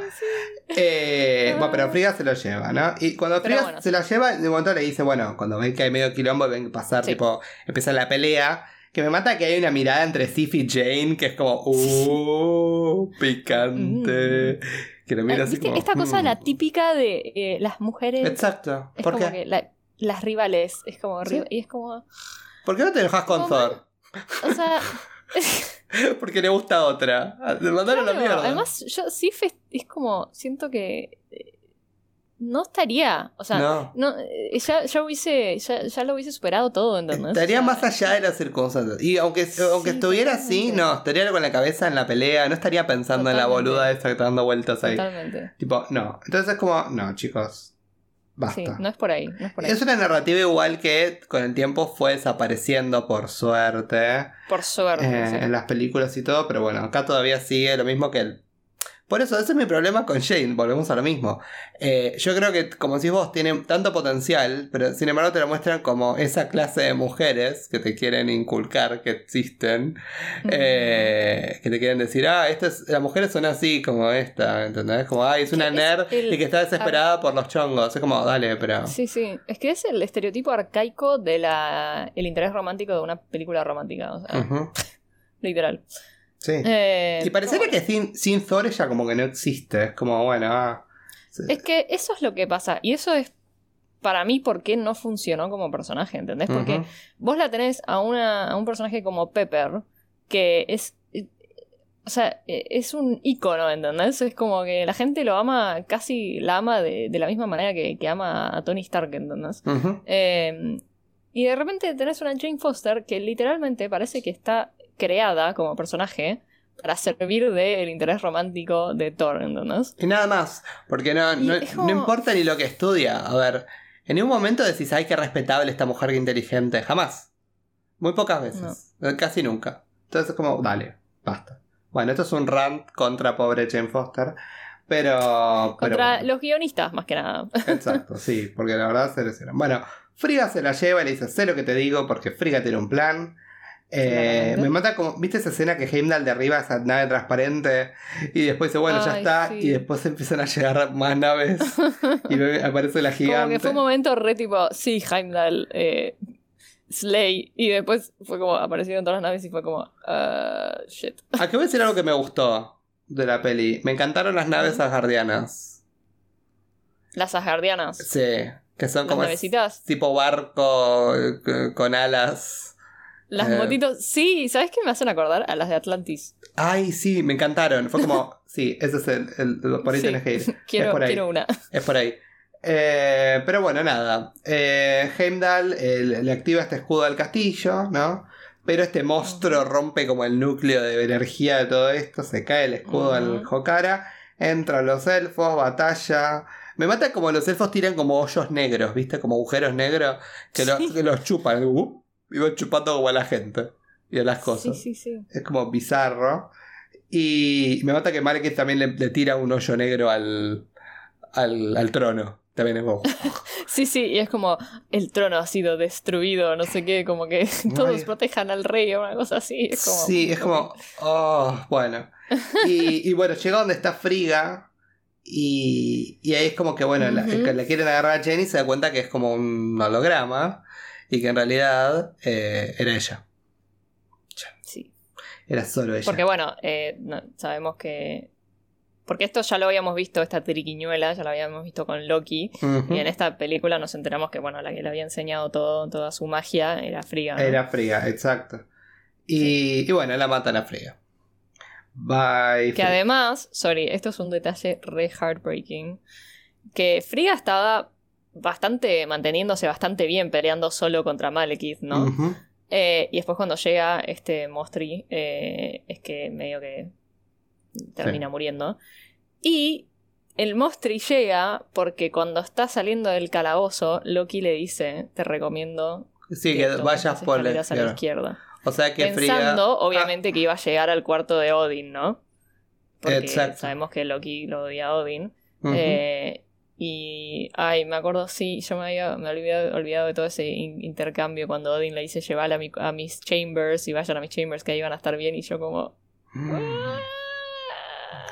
Eh, bueno, pero Frigga se lo lleva, ¿no? Y cuando Frigga bueno, se lo lleva, de momento le dice, bueno, cuando ven que hay medio quilombo, ven pasar, Sí. tipo, empieza la pelea. Que me mata que hay una mirada entre Sif y Jane que es como, uh, picante. Que lo mira Ah, así Esta cosa, la "Mm". típica de eh, las mujeres. Exacto. Es ¿Por como qué? que la- las rivales. Es como. Sí. Y es como. ¿Por qué no te enojas con. Thor? O sea. Porque le gusta otra. Te mandaron la claro, mierda. además, yo sí es como. Siento que. No estaría. O sea. no. No, eh, ya, ya hubiese, ya, ya lo hubiese superado todo, ¿entendés? Estaría O sea, más allá de las circunstancias. Y aunque, aunque Sí, estuviera así, no, estaría con la cabeza en la pelea, no estaría pensando en la boluda esa que está dando vueltas ahí. Totalmente. Tipo, no. Entonces es como, no, chicos, basta. Sí, no es por ahí. No es por ahí. Es una narrativa igual que con el tiempo fue desapareciendo por suerte Por suerte. eh, sí. en las películas y todo, pero bueno, acá todavía sigue lo mismo que el... Por eso, ese es mi problema con Jane, volvemos a lo mismo. Eh, yo creo que, como decís vos, tiene tanto potencial, pero sin embargo te lo muestran como esa clase de mujeres que te quieren inculcar que existen, eh, que te quieren decir, ah, esta es- las mujeres son así como esta, ¿entendés? Como, ay, es una es nerd el- y que está desesperada por los chongos. Es como, dale, pero... Sí, sí. Es que es el estereotipo arcaico de la el interés romántico de una película romántica. O sea, literal. Sí. Eh, y parecería que sin, sin Thor ella como que no existe. Es como, bueno, ah, sí. Es que eso es lo que pasa. Y eso es para mí por qué no funcionó como personaje, ¿entendés? Porque vos la tenés a, una, a un personaje como Pepper, que es. eh, O sea, eh, es un ícono, ¿entendés? Es como que la gente lo ama, casi la ama de, de la misma manera que, que ama a Tony Stark, ¿entendés? Eh, y de repente tenés una Jane Foster que literalmente parece que está creada como personaje para servir del interés romántico de Thor, ¿entendés? Y nada más, porque no, no, es como- no importa ni lo que estudia. A ver, En ningún momento decís, ay, qué respetable esta mujer, qué inteligente. Jamás. Muy pocas veces. Eh, Casi nunca. Entonces es como, dale, basta. Bueno, esto es un rant contra pobre Jane Foster. Pero. Contra los guionistas, más que nada. Exacto, sí, porque la verdad se lesionan. Bueno, Friga se la lleva y le dice, sé lo que te digo, porque Friga tiene un plan. Eh, me mata como, ¿viste esa escena que Heimdall derriba esa nave transparente? Y después dice, bueno, ya está. sí. Y después empiezan a llegar más naves. y aparece la Como gigante. que fue un momento re tipo, sí, Heimdall, eh, Slay. Y después fue como, aparecieron todas las naves y fue como, uh, shit. Aquí voy a decir algo que me gustó de la peli. Me encantaron las naves asgardianas. Las asgardianas. Sí, que son Las como navecitas. tipo barco eh, con alas. Las Eh. motitos. Sí, ¿sabes qué me hacen acordar? A las de Atlantis. Ay, sí, me encantaron. Fue como, sí, ese es el, el- por ahí Sí. tenés que ir. Quiero, es por ahí. quiero una. Es por ahí. Eh, pero bueno, nada. Eh, Heimdall le activa este escudo al castillo, ¿no? Pero este monstruo rompe como el núcleo de energía de todo esto. Se cae el escudo al Ujú. Hokara. Entran los elfos, batalla. Me mata como los elfos tiran como hoyos negros, ¿viste? Como agujeros negros que, lo- Sí. que los chupan. Uh, van chupando como a la gente y a las cosas. Sí, sí, sí. Es como bizarro. Y me mata que Marquez también le, le tira un hoyo negro al, al, al trono. También es como. Sí, sí, y es como el trono ha sido destruido, no sé qué, como que todos Ay. protejan al rey o una cosa así. Es como, sí, es como. Oh, bueno. Y, y bueno, llega donde está Friga. Y, y ahí es como que, bueno, le quieren agarrar a Jenny y se da cuenta que es como un holograma. Y que en realidad eh, era ella. Sí. Era solo ella. Porque bueno, eh, no- sabemos que... Porque esto ya lo habíamos visto, esta triquiñuela, ya lo habíamos visto con Loki. Y en esta película nos enteramos que, bueno, la que le había enseñado todo, toda su magia era. ¿no? Era Friga, exacto. Y, y bueno, la matan a Friga. Bye. Que además, sorry, esto es un detalle re heartbreaking. Que Frigga estaba bastante, manteniéndose bastante bien peleando solo contra Malekith, ¿no? Eh, y después cuando llega este Mostri, eh, es que medio que termina muriendo. Y el Mostri llega porque cuando está saliendo del calabozo, Loki le dice, te recomiendo Sí, que tomes vayas por la escaleras a la izquierda. izquierda. O sea que. Pensando, obviamente, que iba a llegar al cuarto de Odin, ¿no? Porque Exacto. sabemos que Loki lo odia a Odin. Eh, y, ay, me acuerdo, sí, yo me había, me había olvidado de todo ese in- intercambio cuando Odin le dice llevar a, mi- a mis chambers y vayan a mis chambers que ahí van a estar bien y yo como... Mm.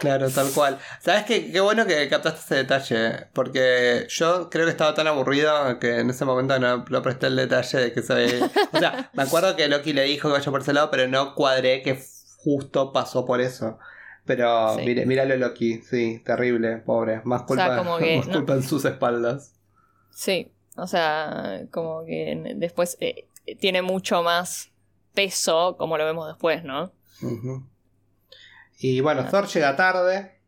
Claro, tal cual. ¿Sabes qué? Qué bueno que captaste ese detalle. Porque yo creo que estaba tan aburrido que en ese momento no, no presté el detalle de que soy. O sea, me acuerdo que Loki le dijo que vaya por ese lado, pero no cuadré que justo pasó por eso. Pero Sí. mire, míralo Loki, sí, terrible, pobre. Más culpa, sea, como que más no- culpa en sus espaldas. Sí, o sea, como que después eh, tiene mucho más peso como lo vemos después, ¿no? Y bueno, Thor llega tarde,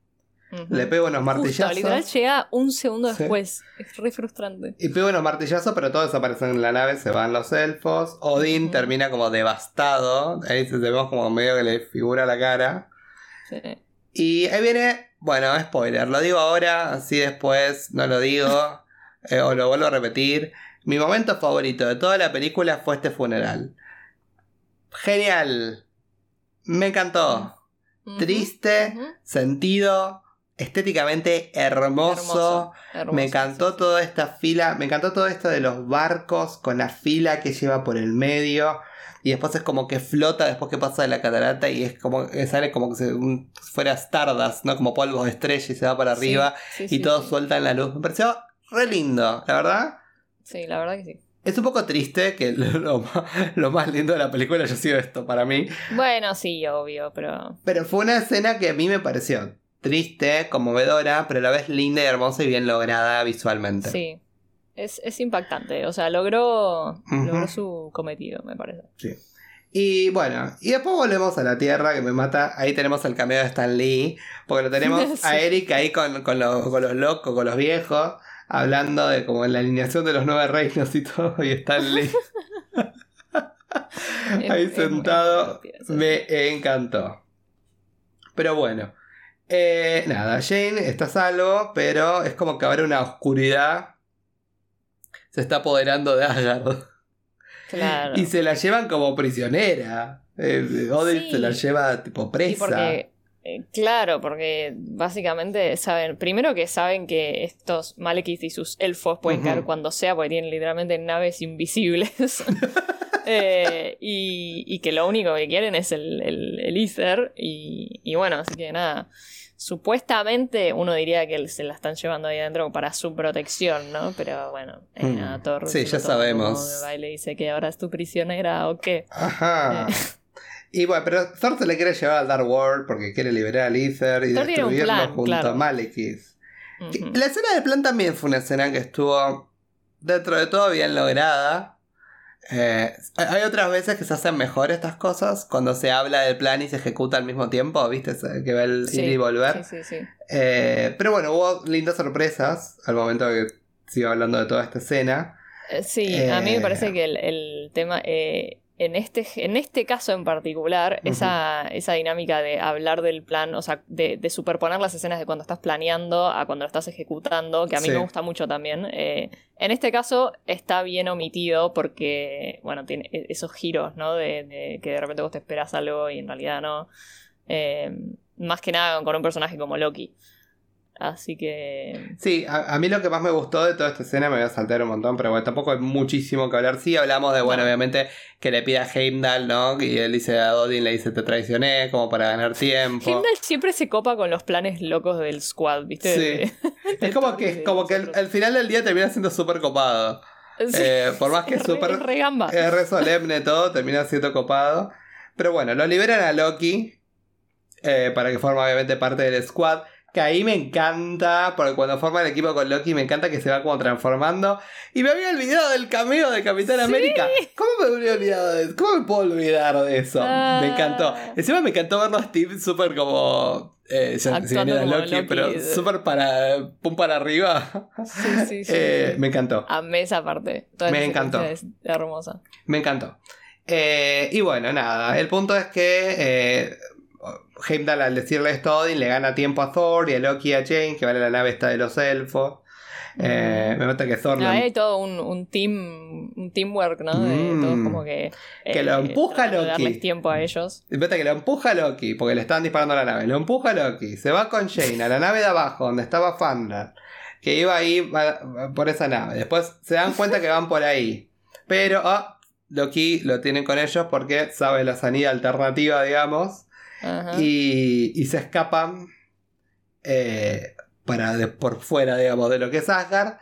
le pega unos Justo, martillazos. literal llega un segundo Sí. después. Es re frustrante. Y pega unos martillazos, pero todos desaparecen en la nave, se van los elfos. Odín termina como devastado. Ahí se vemos como medio que le figura la cara. Sí. Y ahí viene, bueno, spoiler, lo digo ahora, así después no lo digo, eh, o lo vuelvo a repetir. Mi momento favorito de toda la película fue este funeral. Genial. Me encantó. Triste, sentido, estéticamente hermoso. Hermoso, hermoso, Me encantó sí. toda esta fila, me encantó todo esto de los barcos con la fila que lleva por el medio y después es como que flota después que pasa de la catarata y es como que sale como que se, un- fuera Stardust, ¿no? Como polvo de estrella y se va para arriba sí, y sí, todo sí. suelta en la luz. Me pareció re lindo, la verdad. Sí, la verdad que sí. Es un poco triste que lo, lo más lindo de la película haya sido esto para mí. Bueno, sí, obvio, pero. Pero fue una escena que a mí me pareció triste, conmovedora, pero a la vez linda y hermosa y bien lograda visualmente. Sí. Es, es impactante. O sea, logró, logró su cometido, me parece. Sí. Y bueno, y después volvemos a la Tierra que me mata. Ahí tenemos el cameo de Stan Lee. Porque lo tenemos Sí. a Eric ahí con, con, lo- con los locos, con los viejos. Hablando de como la alineación de los nueve reinos y todo. Y Stan Lee ahí Es- sentado. es me encantó. Pero bueno. eh, nada, Jane está a salvo. Pero es como que habrá una oscuridad. Se está apoderando de Asgard. Claro. Y se la llevan como prisionera. Eh, Odin Sí. se la lleva tipo presa. porque, eh, claro, porque básicamente saben, primero que saben que estos Malekith y sus elfos pueden Ujú. caer cuando sea, porque tienen literalmente naves invisibles. Eh, y, y que lo único que quieren es el, el, el Ether. Y, y bueno, así que nada. Supuestamente uno diría que se la están llevando ahí adentro para su protección, ¿no? Pero bueno, eh, Mm. nada, Sí, ya sabemos. y le dice que ahora es tu prisionera o qué. Ajá. Eh. Y bueno, pero Thor se le quiere llevar al Dark World porque quiere liberar al Ether y Thor destruirlo plan, junto claro. a Malekith. La escena del plan también fue una escena que estuvo dentro de todo bien lograda. Eh, hay otras veces que se hacen mejor estas cosas cuando se habla del plan y se ejecuta al mismo tiempo, ¿viste? Que va el Sí, ir y volver. Sí, sí, sí. Eh, pero bueno, hubo lindas sorpresas al momento que sigo hablando de toda esta escena. Eh, Sí, a mí me Eh. parece que el, el tema, eh, en, este, en este caso en particular, esa, esa dinámica de hablar del plan, o sea, de, de superponer las escenas de cuando estás planeando a cuando lo estás ejecutando, que a mí Sí. me gusta mucho también. eh, en este caso está bien omitido porque, bueno, tiene e- esos giros, ¿no? De, de que de repente vos te esperas algo y en realidad no. Eh, más que nada con un personaje como Loki. Así que... Sí, a, a mí lo que más me gustó de toda esta escena, me voy a saltar un montón, pero bueno, tampoco hay muchísimo que hablar. Sí, hablamos de, bueno, No. obviamente, que le pide a Heimdall, ¿no? Y él dice a Odin, le dice, te traicioné, como para ganar tiempo. Heimdall siempre se copa con los planes locos del squad, ¿viste? Sí. De- Es como que, como que al final del día termina siendo súper copado. Sí. Eh, por más que Es súper es re es re solemne todo, termina siendo copado. Pero bueno, lo liberan a Loki eh, para que forme obviamente parte del squad. Que ahí me encanta, porque cuando forma el equipo con Loki me encanta que se va como transformando. Y me había olvidado del cameo de Capitán Sí. América. ¿Cómo me había olvidado de eso? ¿Cómo me puedo olvidar de eso? Ah. Me encantó. Encima me encantó verlo a Steve súper como... Eh, ya- Loki, Loki. pero súper para... Pum para arriba. Sí, sí, sí. Eh, me encantó. Amé esa parte. Toda Me encantó. Es hermosa. Me encantó. Eh, y bueno, nada. El punto es que eh, Heimdall al decirle esto a Odin le gana tiempo a Thor y a Loki y a Jane, que vale la nave esta de los elfos. Eh, me mata que Thor lo- Ah, hay todo un, un team, un teamwork, ¿no? De Mm. todos como que... eh, Que lo empuja tratando de Loki. darles tiempo a ellos. me mata que lo empuja Loki, porque le están disparando a la nave. Lo empuja Loki, se va con Jane a la nave de abajo, donde estaba Fandar, que iba ahí por esa nave. Después se dan cuenta que van por ahí. Pero ah, Loki lo tienen con ellos porque sabe la sanidad alternativa, digamos. Y, y se escapan eh, para de- por fuera, digamos, de lo que es Asgard.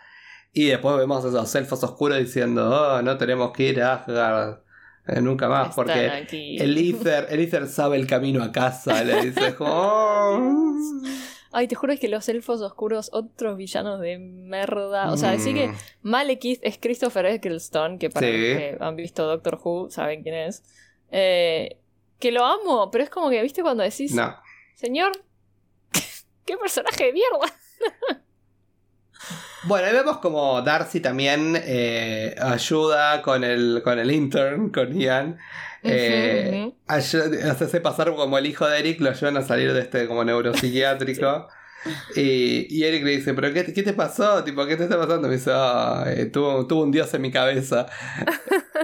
Y después vemos esos elfos oscuros diciendo, oh, no tenemos que ir a Asgard eh, nunca más, Están porque aquí. el Ether, el Ether sabe el camino a casa, le dice, "Oh". Ay, te juro que los elfos oscuros, otros villanos de merda. O sea, decir que Mm, Malekith es Christopher Eccleston, que para Sí. los que han visto Doctor Who saben quién es. Eh, que lo amo, pero es como que, ¿viste cuando decís, No. señor, qué personaje de mierda? Bueno, ahí vemos como Darcy también eh, ayuda con el, con el intern, con Ian. Eh, ayu- hacerse pasar como el hijo de Eric, lo ayudan a salir de este como neuropsiquiátrico. y, y Eric le dice, ¿pero qué, qué te pasó? Tipo, ¿qué te está pasando? Me dice, "Ah, eh, tuvo, tuvo un dios en mi cabeza.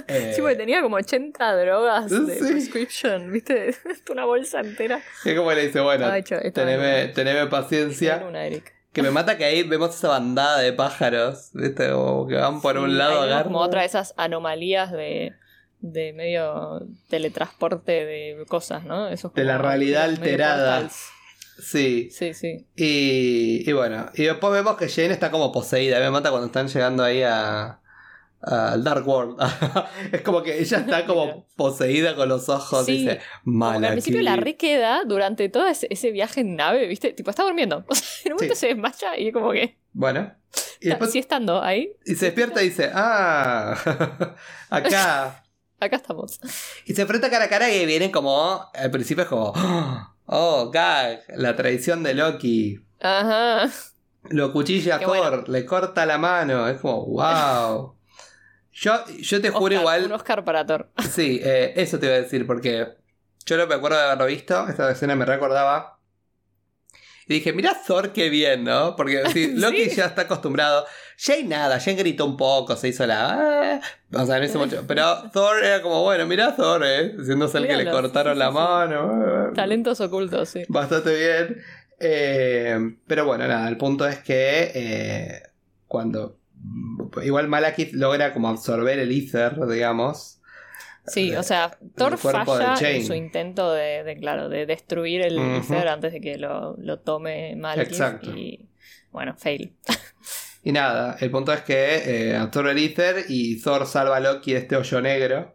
Eh, Sí, porque tenía como 80 drogas de Sí. prescription, ¿viste? Una bolsa entera. y como le dice, bueno, hecho- teneme, en- teneme paciencia. una, Eric. Que me mata que ahí vemos esa bandada de pájaros, ¿viste? Como que van por Sí, un lado, agarran. como otra de esas anomalías de, de medio teletransporte de cosas, ¿no? Esos De la realidad alterada. portals. Sí. Sí, sí. Y, y bueno, y después vemos que Jane está como poseída. Me mata cuando están llegando ahí a al Dark World. es como que ella está como poseída con los ojos. Sí, dice, mala. al principio la re queda durante todo ese, ese viaje en nave, ¿viste? Tipo, está durmiendo. O sea, en un momento Sí. se desmaya y es como que. Bueno. Y, después, Sí, estando ahí, y se despierta y dice, ah, acá. acá estamos. Y se enfrenta cara a cara y vienen como, al principio es como, oh, gag, la traición de Loki. Ajá. Lo cuchilla a Thor, le corta la mano. Es como, wow. Yo, yo te juro Oscar, igual. Un Oscar para Thor. Sí, eh, eso te iba a decir, porque yo no me acuerdo de haberlo visto. Esta escena me recordaba Y dije, mira Thor qué bien, ¿no? Porque sí, Loki ya está acostumbrado. Jane nada, Jane gritó un poco, se hizo la... "Ah". O sea, no hizo mucho. Pero Thor era como, bueno, mira Thor, ¿eh? Siéndose el que le cortaron sí, la sí, mano. Talentos ocultos, sí. Bastante bien. Eh, pero bueno, nada, el punto es que eh, cuando... Igual Malakith logra como absorber el ether, digamos. Sí, de- o sea, Thor falla en su intento de, de, claro, de destruir el. Ether antes de que lo, lo tome Malekith Exacto. y bueno, fail. Y nada, el punto es que eh, absorbe el ether y Thor salva a Loki de este hoyo negro.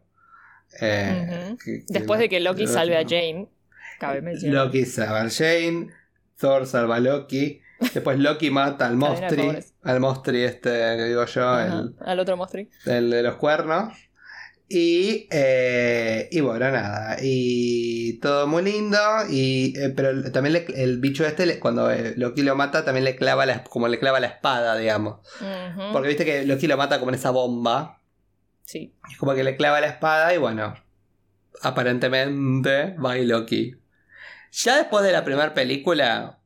Eh, que Después de que Loki lo- salve a Jane, cabe mencionar. Loki salva a Jane, Thor salva a Loki. Después Loki mata al Mostri, al Mostri este que digo yo, el, Al otro monstruo. el de los cuernos. Y, eh, y bueno, nada. Y todo muy lindo. Y, eh, pero también le- el bicho este, le- cuando eh, Loki lo mata, también le clava la, como le clava la espada, digamos. Porque viste que Loki lo mata como en esa bomba. Sí. Es como que le clava la espada y bueno. Aparentemente va y Loki. Ya después de la primera película.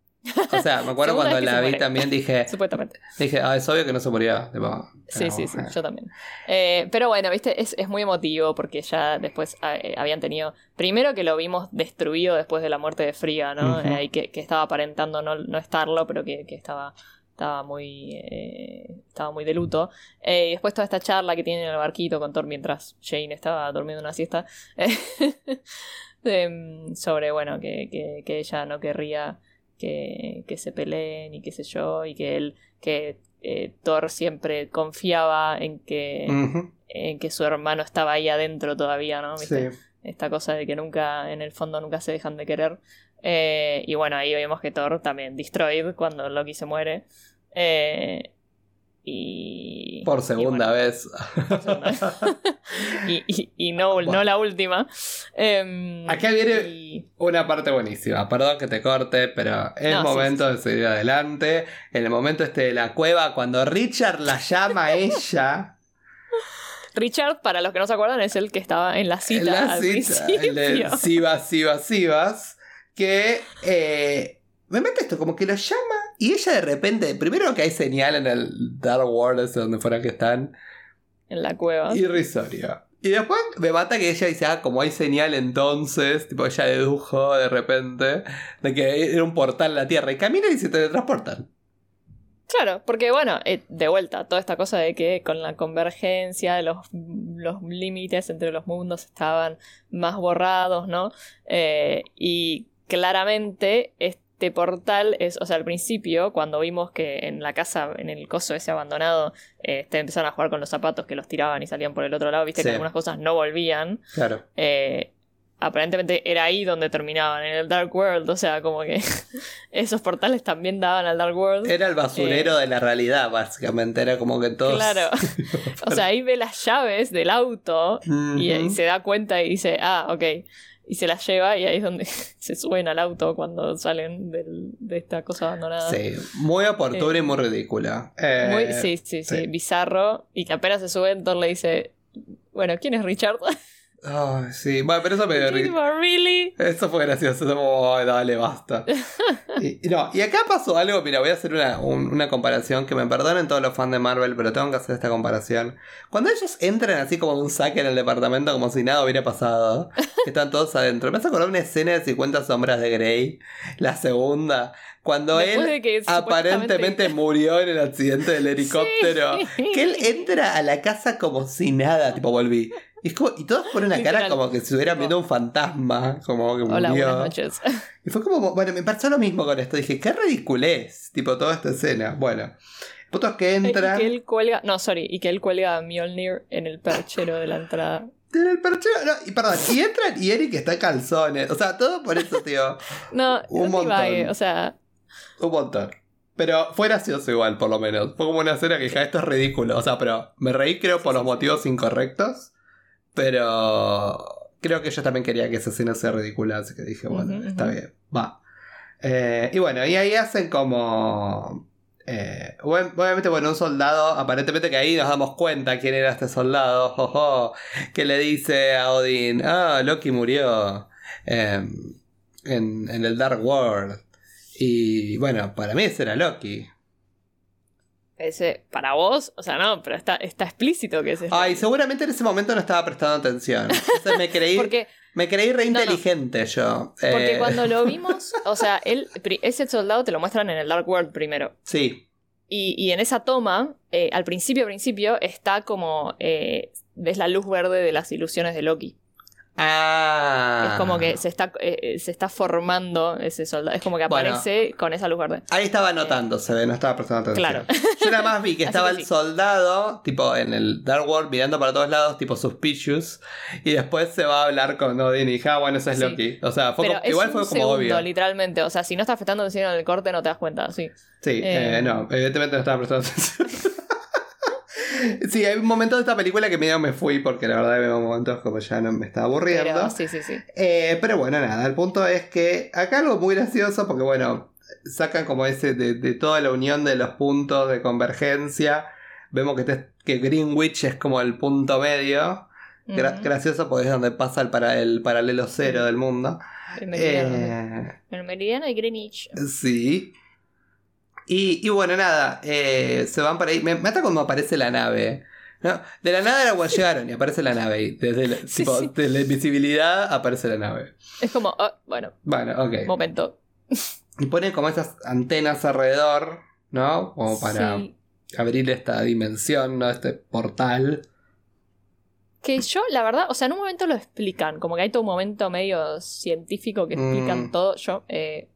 O sea, me acuerdo cuando la vi muere. también dije. Supuestamente. Dije, ah, es obvio que no se murió. Tipo, Sí, sí, sí, eh. yo también. Eh, pero bueno, viste, es, es muy emotivo porque ya después eh, habían tenido. Primero que lo vimos destruido después de la muerte de Frigga, ¿no? Y que, que estaba aparentando no, no estarlo, pero que, que estaba. Estaba muy. eh, estaba muy de luto. Eh, y después toda esta charla que tiene en el barquito con Thor mientras Jane estaba durmiendo una siesta. em, sobre, bueno, que, que, que ella no querría que, que se peleen y qué sé yo. Y que él. que eh, Thor siempre confiaba en que, en que su hermano estaba ahí adentro todavía, ¿no? ¿Viste? sí. Esta cosa de que nunca, en el fondo, nunca se dejan de querer. Eh, y bueno, ahí vemos que Thor también destroyed cuando Loki se muere. Eh, y. Por y segunda bueno, vez. por segunda vez. y, y- y no, no la última. Em, Acá viene- Una parte buenísima. Perdón que te corte, pero es No, sí, momento de seguir adelante. En el momento este de la cueva, cuando Richard la llama a ella. Richard, para los que no se acuerdan, es el que estaba en la cita en la al cita, el de Sivas, Sivas, Sivas, que eh, me mete esto, como que lo llama y ella de repente, primero que hay señal en el Dark World, ese donde fuera que están, En la cueva. irrisorio. Y después me mata que ella dice, ah, como hay señal entonces, tipo ella dedujo de repente de que era un portal a la Tierra y camina y se teletransportan. Claro, porque bueno, eh, de vuelta, toda esta cosa de que con la convergencia los, los límites entre los mundos estaban más borrados, ¿no? Eh, y claramente este portal es, o sea, al principio, cuando vimos que en la casa, en el coso ese abandonado, eh, este, empezaron a jugar con los zapatos que los tiraban y salían por el otro lado, viste Sí. que algunas cosas no volvían. Claro. Eh, aparentemente era ahí donde terminaban, en el Dark World, o sea, como que esos portales también daban al Dark World. Era el basurero de la realidad, básicamente. Era como que todos. Eh. Claro. O sea, ahí ve las llaves del auto y, y se da cuenta y dice, ah, ok. Y se las lleva y ahí es donde se suben al auto cuando salen del- de esta cosa abandonada. Sí, muy oportuna y muy ridícula. Eh, Muy, sí, sí, sí, sí. bizarro. Y que apenas se sube, Thor le dice, bueno, ¿quién es Richard? Ay, sí, bueno, pero eso me dio Y ri- tipo, ¿Really? Eso fue gracioso, eso como, "Ay, dale, basta. y, no, y acá pasó algo, mira, voy a hacer una, un- una comparación, que me perdonen todos los fans de Marvel, pero tengo que hacer esta comparación. Cuando ellos entran así como un saque en el departamento, como si nada hubiera pasado, que están todos adentro, me hace acordar una escena de 50 sombras de Grey, la segunda, cuando Después él que aparentemente murió en el accidente del helicóptero, Sí. que él entra a la casa como si nada, tipo volví. Y, es como- y todos ponen una cara como que se hubieran viendo un fantasma, como que murió. Hola, buenas noches. Y fue como, bueno, me pasó lo mismo con esto. Dije, qué ridiculez, tipo, toda esta escena. Bueno, es que Y entra. que él cuelga, no, sorry, y que él cuelga a Mjolnir en el perchero de la entrada. Tiene el perchero, no, y perdón, y entran y Eric está en calzones. O sea, todo por eso, tío. No, Un no montón. o sea, Un montón. Pero fue gracioso igual, por lo menos. Fue como una escena que dije, "Ah, esto es ridículo. O sea, pero me reí creo por los motivos incorrectos. Pero creo que yo también quería que esa escena sea ridícula. Así que dije, bueno, está bien, va. Eh, y bueno, y ahí hacen como... eh, ob- obviamente, bueno, un soldado, aparentemente que ahí nos damos cuenta quién era este soldado, jojo, que le dice a Odin, ah, Loki murió em, en, en el Dark World. Y bueno, para mí ese era Loki. Ese, para vos, o sea, no, pero está, está explícito que es ese. Ay, seguramente en ese momento no estaba prestando atención. Entonces me creí, Porque, me creí re No, no. inteligente yo. porque Eh, cuando lo vimos, o sea, él, ese soldado te lo muestran en el Dark World primero. Sí. Y, y en esa toma, eh, al principio, principio, está como. eh, ves la luz verde de las ilusiones de Loki. Ah. Es como que se está, eh, eh, se está formando ese soldado. Es como que Bueno. aparece con esa luz verde. Ahí estaba anotando, se ve, no estaba prestando atención. Claro. Yo nada más vi que estaba que el soldado, tipo en el Dark World, mirando para todos lados, tipo suspicious. Y después se va a hablar con Odin y dije, ah, bueno, eso es Sí. Loki. O sea, fue como- igual fue como segundo, obvio. literalmente. O sea, si no estás prestando atención en el corte, no te das cuenta. Sí. Sí, eh, Eh. no, evidentemente no estaba prestando atención. sí, hay un momento de esta película que medio me fui porque la verdad veo momentos como ya no me estaba aburriendo. Pero sí, sí, sí. Eh, pero bueno, nada, el punto es que acá algo muy gracioso porque bueno, sacan como ese de, de toda la unión de los puntos de convergencia. Vemos que, te- que Greenwich es como el punto medio. Gra- gracioso porque es donde pasa el, para, el paralelo cero del mundo. El meridiano. Eh, El meridiano y Greenwich. sí. Y, y bueno, nada, eh, se van para ahí. Me mata cuando aparece la nave. ¿no? De la nada cuando llegaron y aparece la nave. Y desde, la, Sí, tipo, sí. la invisibilidad aparece la nave. Es como, oh, bueno, Bueno, ok. momento. Y ponen como esas antenas alrededor, ¿no? Como para Sí. abrir esta dimensión, ¿no? Este portal. Que yo, la verdad, o sea, en un momento lo explican, como que hay todo un momento medio científico que explican Mm. todo. Yo, eh,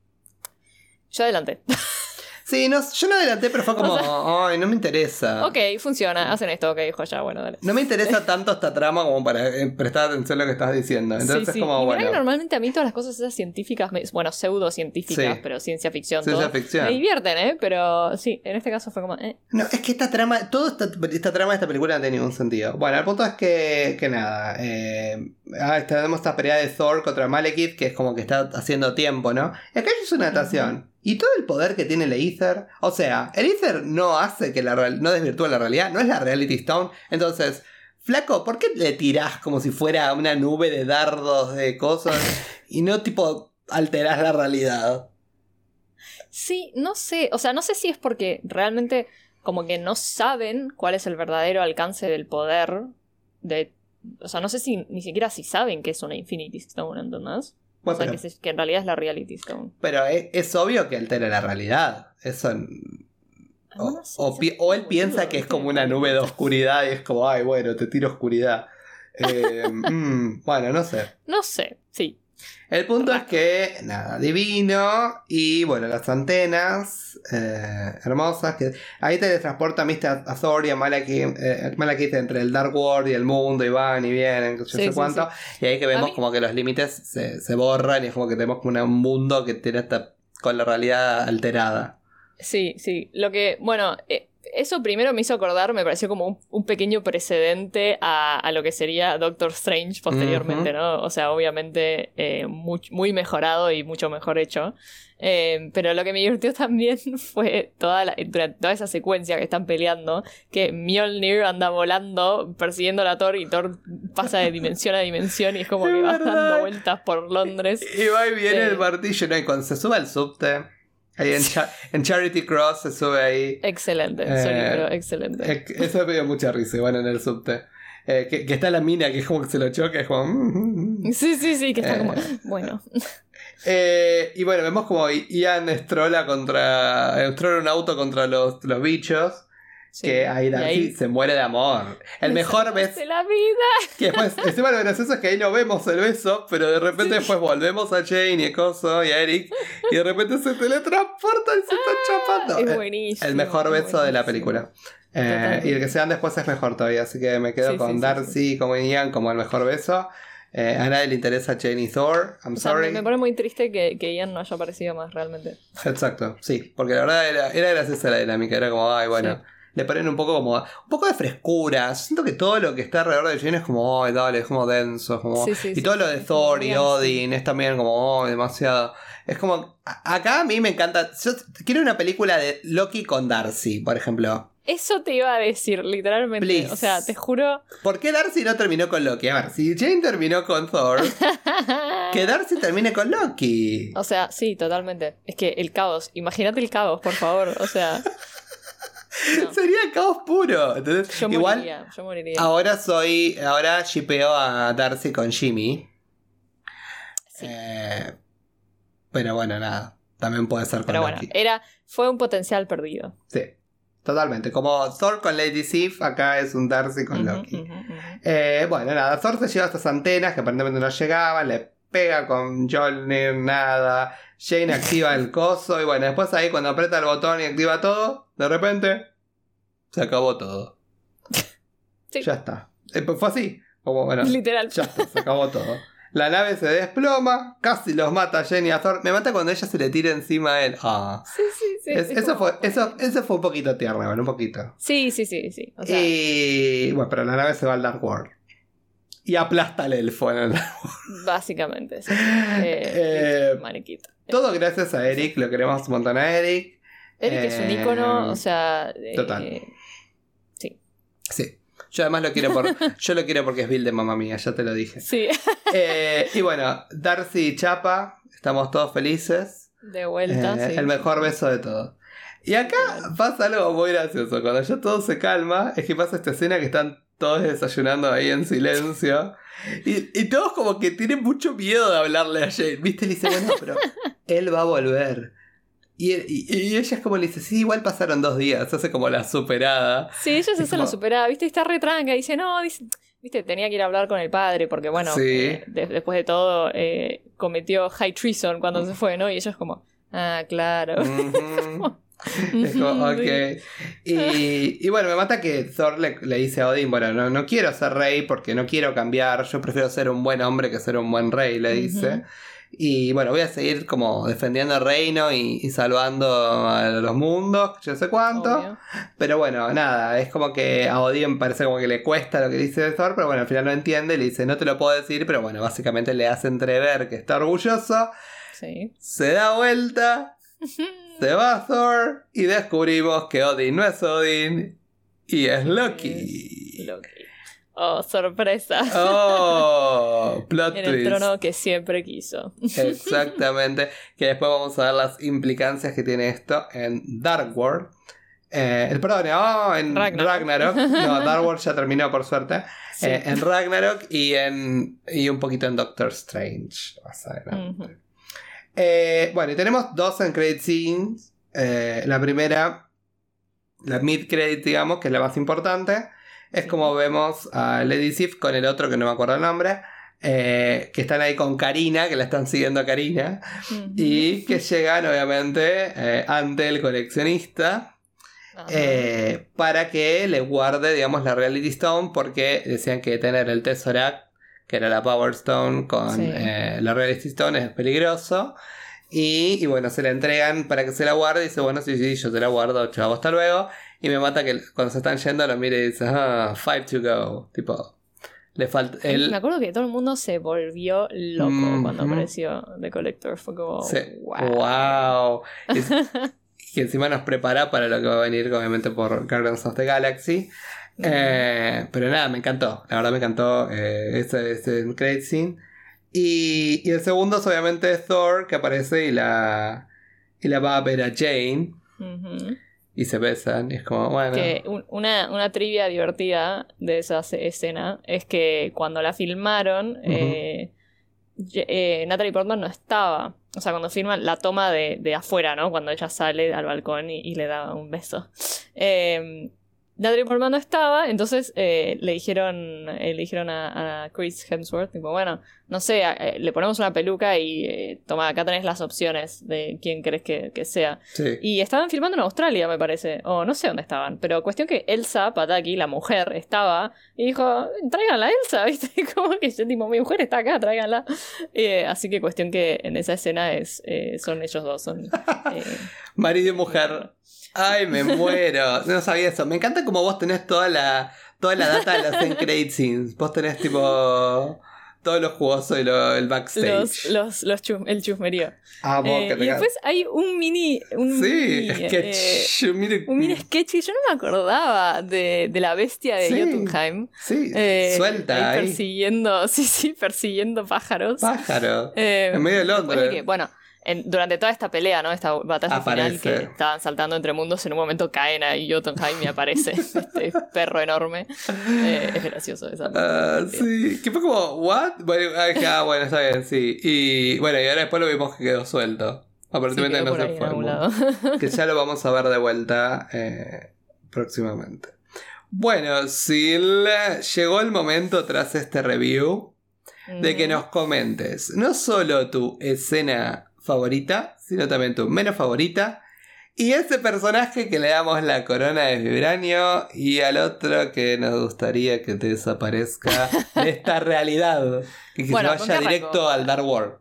yo adelanté. Sí, no, yo no adelanté, pero fue como, ay, no me interesa. ok, funciona, hacen esto, ok, joya, bueno, dale. No me interesa tanto esta trama como para eh, prestar atención a lo que estás diciendo. Entonces sí, es sí. como, Y mirá bueno, que normalmente a mí todas las cosas esas científicas, me- bueno, pseudocientíficas, Sí. pero ciencia ficción, ciencia todo, ficción. me divierten, ¿eh? Pero sí, en este caso fue como, eh. No, es que esta trama, toda esta, esta trama de esta película no tiene ningún sentido. Bueno, el punto es que, que nada, eh, ah, tenemos esta pelea de Thor contra Malekith, que es como que está haciendo tiempo, ¿no? Y acá es una natación. Y todo el poder que tiene el Ether, o sea, el Ether no hace que la real- no desvirtúa la realidad, no es la Reality Stone. Entonces, flaco, ¿por qué le tirás como si fuera una nube de dardos, de cosas, y no tipo alterás la realidad? Sí, no sé, o sea, no sé si es porque realmente como que no saben cuál es el verdadero alcance del poder de... O sea, no sé si ni siquiera si saben que es una Infinity Stone, ¿entendés? O sea, que, se- que en realidad es la Reality Stone. Pero es, es obvio que altera la realidad. Eso. n- O, No sé, o es pi- o él piensa que es como una nube de oscuridad y es como, ay, bueno, te tiro oscuridad. Eh, mm, bueno, no sé. No sé, sí. El punto es que, nada, divino. Y bueno, las antenas eh, hermosas. Que ahí te transporta viste, a, a Thor y a Malekith, eh, entre el Dark World y el mundo. Y van y vienen, yo Sí, sé sí, cuánto. Y ahí que vemos como que los límites se, se borran y es como que tenemos como un mundo que tiene esta, con la realidad alterada. Sí, sí. Lo que, bueno, eh, eso primero me hizo acordar, me pareció como un, un pequeño precedente a, a lo que sería Doctor Strange posteriormente. ¿no? O sea, obviamente eh, muy, muy mejorado y mucho mejor hecho. Eh, pero lo que me divirtió también fue toda, la- toda esa secuencia que están peleando, que Mjolnir anda volando persiguiendo a la Thor y Thor pasa de dimensión a dimensión y es como Es que va dando vueltas por Londres. Y va y viene Sí. el martillo, ¿no? Y cuando se sube al subte, ahí en, Cha- en Charity Cross se sube ahí. Excelente, Eh, sorry, pero excelente. Eh, Eso me dio mucha risa, bueno, en el subte. Eh, que, que está la mina que es como que se lo choca, es como. mm. Sí, sí, sí, que está Eh. como, bueno. Eh, y bueno, vemos como Ian estrola contra. Estrola un auto contra los, los bichos. Sí. Que ahí Darcy se muere de amor. El me mejor beso. la vida. Que después, encima lo gracioso es que ahí no vemos el beso, pero de repente después volvemos a Jane y a Coso y a Eric. Y de repente se teletransportan y se están chapando. Ah, Es Eh, buenísimo. El mejor es beso de la película. Eh, y el que se dan después es mejor todavía, así que me quedo Sí, con Darcy como Ian como el mejor beso. Eh, a nadie le interesa Jane y Thor, I'm O sea, sorry. me, me pone muy triste que, que Ian no haya aparecido más realmente. Exacto, sí, porque la verdad era, era graciosa la dinámica, era como, ay, bueno, Sí. Le ponen un poco como, un poco de frescura. Siento que todo lo que está alrededor de Jane es como, ay, dale, es como denso, como... Sí, sí, y sí, todo lo de Thor y. Odin es también como, oh, demasiado... Es como, acá a mí me encanta, yo quiero una película de Loki con Darcy, por ejemplo. Eso te iba a decir, literalmente. Please. O sea, te juro. ¿Por qué Darcy no terminó con Loki? A ver, si Jane terminó con Thor, que Darcy termine con Loki. O sea, sí, totalmente. Es que el caos, imagínate el caos, por favor. O sea, no. Sería caos puro. yo Igual, moriría, yo moriría. ahora soy. Ahora shipeo a Darcy con Jimmy. Sí. Eh, pero bueno, nada. También puede ser con Pero bueno, Loki. era, fue un potencial perdido. Sí, totalmente. Como Thor con Lady Sif, acá es un Darcy con Loki. Eh, bueno, nada, Thor se lleva estas antenas que aparentemente no llegaban, le pega con Jolnir, nada. Jane activa el coso y bueno, después ahí cuando aprieta el botón y activa todo, de repente se acabó todo. Sí. Ya está. Eh, pues fue así. Como bueno, Literal. ya está, se acabó todo. La nave se desploma, casi los mata a Jane y a Thor. Me mata cuando ella se le tira encima a él. Ah. Sí, sí, sí. Es- es eso, como- fue, eso, eso fue un poquito tierno, bueno, un poquito. Sí, sí, sí, sí. O sea, y bueno, pero la nave se va al Dark World. Y aplasta al elfo en el básicamente, sí. Eh, Eh. Todo gracias a Eric, lo queremos un montón a Eric. Eric es un eh, ícono, o sea. eh, total. Sí. Yo además lo quiero por. yo lo quiero porque es Bill de mamá mía, ya te lo dije. Sí, Eh, y bueno, Darcy y Chapa, estamos todos felices. de vuelta, Eh, sí. El mejor beso de todos. Y acá pasa algo muy gracioso. Cuando ya todo se calma, es que pasa esta escena que están todos desayunando ahí en silencio. Y, y todos como que tienen mucho miedo de hablarle a Jane. ¿Viste? Le dice, bueno, pero él va a volver. Y, y- y ella es como le dice, sí, igual pasaron dos días. Hace como la superada. Sí, ella se hace la superada, ¿viste? Está re tranca, dice, no, dice, viste, tenía que ir a hablar con el padre, porque bueno, Sí. eh, de- después de todo, eh, cometió high treason cuando se fue, ¿no? Y ella es como, ah, claro. Es como, ok. Y, y bueno, me mata que Thor le, le dice a Odin, bueno, no, no quiero ser rey porque no quiero cambiar, yo prefiero ser un buen hombre que ser un buen rey, le dice. Y bueno, voy a seguir como defendiendo el reino y, y salvando a los mundos, yo sé cuánto. Obvio. Pero bueno, nada, es como que a Odin parece como que le cuesta lo que dice Thor, pero bueno, al final no entiende, le dice, no te lo puedo decir, pero bueno, básicamente le hace entrever que está orgulloso, Sí. se da vuelta, se va Thor y descubrimos que Odin no es Odin y es Loki. Es Loki. Oh, sorpresa. Oh, plot en el twist. trono que siempre quiso. Exactamente. Que después vamos a ver las implicancias que tiene esto en Dark World. Eh, el perdón, oh, en Ragnarok. Ragnarok. No, Dark World ya terminó por suerte. Sí. Eh, en Ragnarok y en y un poquito en Doctor Strange. Más adelante. Ujú. Eh, bueno, y tenemos dos en credit scenes. Eh, la primera, la mid credit, digamos, que es la más importante. Es Sí. como vemos a Lady Sif con el otro que no me acuerdo el nombre. eh, que están ahí con Karina, que la están siguiendo a Karina. Y que llegan, obviamente, eh, ante el coleccionista. Eh, para que le guarde, digamos, la Reality Stone. Porque decían que tener el Tesseract, que era la Power Stone, con Sí. la Reality Stone es peligroso. Y, y bueno, se la entregan para que se la guarde. Y dice, bueno, sí, sí, yo te la guardo, chavo, hasta luego. Y me mata que cuando se están yendo lo mire y dice, ah, five to go. Tipo, le falta. Me acuerdo que todo el mundo se volvió loco cuando apareció The Collector. Fue como, Sí. wow. Wow. Es- que encima nos prepara para lo que va a venir, obviamente, por Guardians of the Galaxy. Eh, pero nada, me encantó. La verdad me encantó eh, ese, ese credit scene. Y, y el segundo es obviamente Thor, que aparece y la, y la va a ver a Jane. Y se besan. Y es como, bueno. Que un- una, una trivia divertida de esa escena es que cuando la filmaron, eh, eh, Natalie Portman no estaba. O sea, cuando filman la toma de, de afuera, ¿no? Cuando ella sale al balcón y, y le da un beso. Eh, Natalie Portman no estaba, entonces eh, le dijeron, eh, le dijeron a, a Chris Hemsworth, tipo, bueno, no sé, eh, le ponemos una peluca y eh, toma, acá tenés las opciones de quién crees que, que sea. Sí. Y estaban filmando en Australia, me parece. O no sé dónde estaban. Pero cuestión que Elsa Pataki, la mujer, estaba y dijo, tráiganla a Elsa, ¿viste? Como que yo, tipo, mi mujer está acá, tráiganla. Eh, así que cuestión que en esa escena es, eh, son ellos dos. Son, eh, Marido y mujer. Ay, me muero. No sabía eso. Me encanta como vos tenés toda la, toda la data de los end credit scenes. Vos tenés tipo todo lo jugoso y lo, el backstage. Los, los, los chus- el chusmerío. Amo Eh, que y después hay un mini. Un Sí, mini, sketch. eh, mire- un mini sketch y yo no me acordaba de, de la bestia de Sí. Jotunheim. Sí, Eh, suelta ahí. persiguiendo, sí, sí, persiguiendo pájaros. Pájaro. Eh, en medio de Londres. que, bueno, en- durante toda esta pelea, ¿no? Esta batalla Aparece. final que estaban saltando entre mundos, en un momento caen ahí Jotunheim y aparece este perro enorme. Eh, es gracioso esa Ah, Sí. que fue como, ¿what? Bueno, ah, bueno, está bien, sí. Y bueno, y ahora después lo vimos que quedó suelto. Aparentemente no se fue. que ya lo vamos a ver de vuelta eh, próximamente. Bueno, Sil, llegó el momento tras este review de que nos comentes no solo tu escena favorita, sino también tu menos favorita. Y ese personaje que le damos la corona de vibranio y al otro que nos gustaría que te desaparezca de esta realidad. Que, que Bueno, se ¿con vaya directo al Dark World.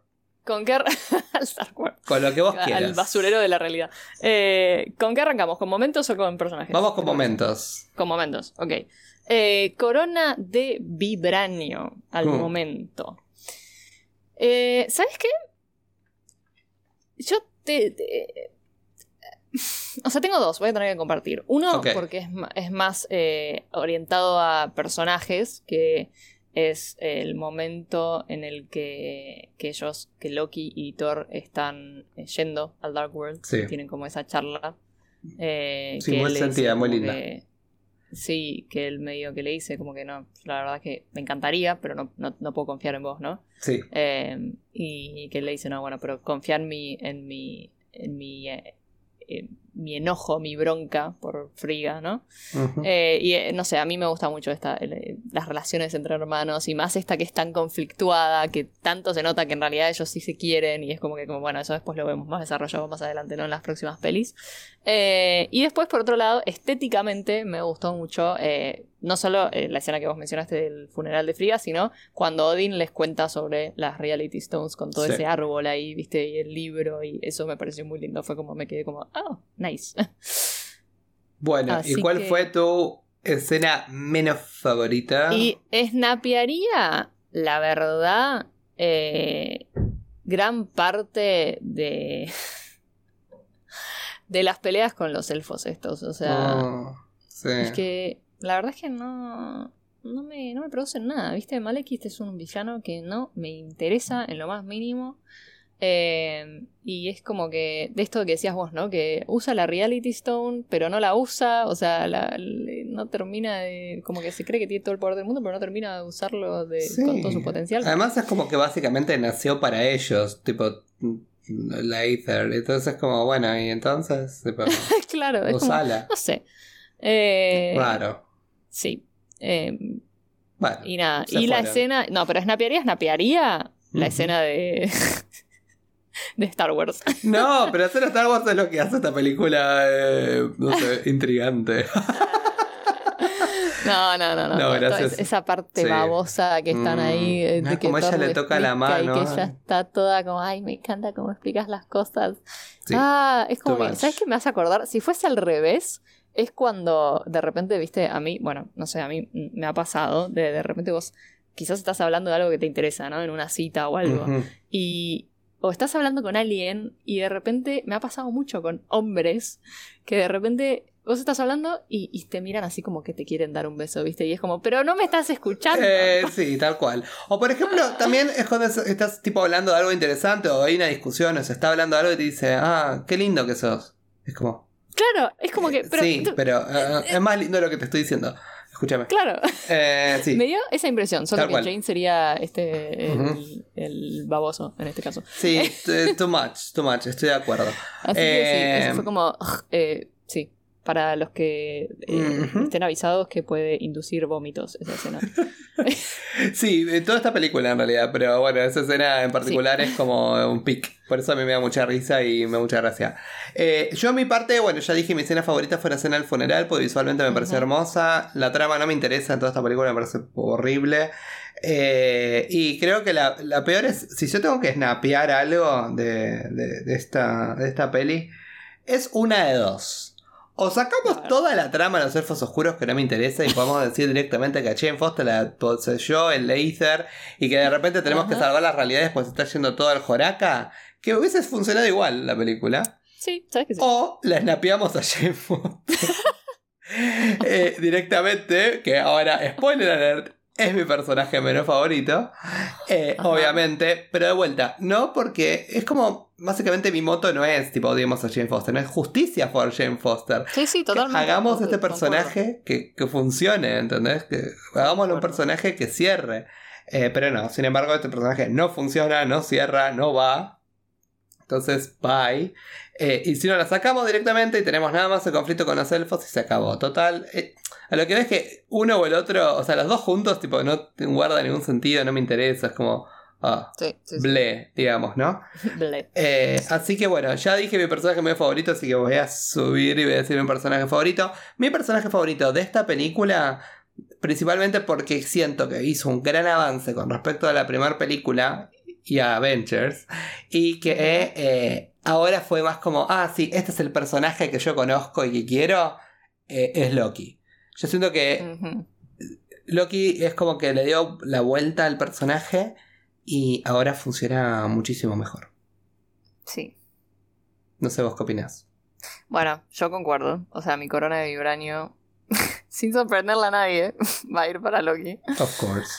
¿Con qué al Star Wars? Con lo que vos quieras. Al basurero de la realidad. Eh, ¿Con qué arrancamos? ¿Con momentos o con personajes? Vamos con momentos. Con momentos, ok. Eh, corona de vibranio al Hmm. momento. Eh, ¿Sabes qué? Yo te, te- O sea, tengo dos, voy a tener que compartir. Uno, porque es, es más eh, orientado a personajes, que es el momento en el que, que ellos, que Loki y Thor están eh, yendo al Dark World. Sí. Tienen como esa charla. eh, Sí, que muy sentida, muy linda. que- sí, que él medio que le dice como que no, la verdad que me encantaría, pero no, no, no puedo confiar en vos, ¿no? Sí. Eh, y que él le dice, no, bueno, pero confía en mi, en mi, en mi, eh, en mi enojo, mi bronca por Friga, ¿no? Ujú. Eh, y eh, no sé, a mí me gusta mucho esta, el- las relaciones entre hermanos y más esta que es tan conflictuada, que tanto se nota que en realidad ellos sí se quieren y es como que, como, bueno, eso después lo vemos más desarrollado más adelante, ¿no? En las próximas pelis. Eh, y después, por otro lado, estéticamente me gustó mucho, eh, no solo eh, la escena que vos mencionaste del funeral de Friga, sino cuando Odin les cuenta sobre las Reality Stones con todo Sí. ese árbol ahí, ¿viste? Y el libro, y eso me pareció muy lindo. Fue como me quedé como, oh, nice. Bueno, Así ¿y cuál que- fue tu escena menos favorita? Y snapearía, la verdad, eh, gran parte de. de las peleas con los elfos estos. O sea, Oh, sí. es que la verdad es que no. No me, no me producen nada, ¿viste? Malekith es un villano que no me interesa en lo más mínimo. Eh, y es como que, de esto que decías vos, ¿no? Que usa la Reality Stone, pero no la usa, o sea, la- no termina de. Como que se cree que tiene todo el poder del mundo, pero no termina de usarlo de, Sí. con todo su potencial. Además es como que básicamente nació para ellos, tipo la Ether. Entonces es como, bueno, y entonces, tipo, claro, es como, usala. no sé. Eh, Raro. Sí. Eh, Bueno, y nada, y la escena. No, pero snapearía, snapearía la Ujú. escena de. de Star Wars. No, pero hacer Star Wars es lo que hace esta película, eh, no sé, intrigante. No, no, no, no. Gracias. es- esa parte Sí. babosa que están Mm. ahí. eh, Ah, De que como ella le toca la mano. Y que ella está toda como, ay, me encanta cómo explicas las cosas. Sí. Ah, es como que. ¿sabes qué me hace acordar? Si fuese al revés, es cuando de repente, viste, a mí, bueno, no sé, a mí mm, me ha pasado, de, de repente vos quizás estás hablando de algo que te interesa, ¿no? En una cita o algo. Y. O estás hablando con alguien y de repente me ha pasado mucho con hombres que de repente vos estás hablando y, y te miran así como que te quieren dar un beso, ¿viste? Y es como, pero no me estás escuchando. Eh, sí, tal cual. O por ejemplo, también es cuando es- estás tipo hablando de algo interesante o hay una discusión o se está hablando de algo y te dice, ah, qué lindo que sos. Es como, Claro, es como que. Pero, sí, tú- pero eh, es más lindo lo que te estoy diciendo. Escúchame. Claro, Eh, sí. me dio esa impresión, solo Tal que cual. Jane sería este el, baboso en este caso. Sí, too much, too much, estoy de acuerdo. Así que sí, Eh, eso fue como. eh, para los que eh, estén avisados que puede inducir vómitos esa escena. Sí, toda esta película en realidad, pero bueno, esa escena en particular es como un pic. Por eso a mí me da mucha risa y me da mucha gracia. Eh, yo a mi parte, bueno, ya dije mi escena favorita fue la escena del funeral, porque visualmente me parece Ujú. hermosa. La trama no me interesa en toda esta película, me parece horrible. Eh, y creo que la, la peor es, si yo tengo que snapear algo de, de- de esta, de esta peli, es una de dos. O sacamos toda la trama de los elfos oscuros que no me interesa y podemos decir directamente que a Jane Foster la poseyó el Aether y que de repente tenemos que salvar las realidades pues está yendo todo al Joraca, que hubiese funcionado igual la película. Sí, ¿sabes que sí? O la snapeamos a Jane Foster Eh, directamente, que ahora, spoiler alert, es mi personaje menos favorito. Eh, obviamente, pero de vuelta, no porque es como, básicamente mi moto no es tipo odiemos a Jane Foster, no es justicia por Jane Foster. Sí, sí, Que totalmente. hagamos este personaje que, que funcione, ¿entendés? Que hagámosle un personaje que cierre. Eh, pero no, sin embargo, este personaje no funciona, no cierra, no va. Entonces, bye. Eh, y si no la sacamos directamente y tenemos nada más el conflicto con los elfos y se acabó. Total. eh, a lo que ves que uno o el otro, o sea, los dos juntos, tipo, no guarda ningún sentido, no me interesa. Es como. Ah, Sí, ble, digamos, ¿no? Ble. Eh, así que bueno, ya dije mi personaje medio favorito, así que voy a subir y voy a decir mi personaje favorito. Mi personaje favorito de esta película, principalmente porque siento que hizo un gran avance con respecto a la primera película y a Avengers, y que eh, ahora fue más como, ah, sí, este es el personaje que yo conozco y que quiero, eh, es Loki. Yo siento que. Loki es como que le dio la vuelta al personaje y ahora funciona muchísimo mejor. Sí. No sé vos qué opinás. Bueno, yo concuerdo. O sea, mi corona de vibranio, sin sorprenderle a nadie, va a ir para Loki. Of course.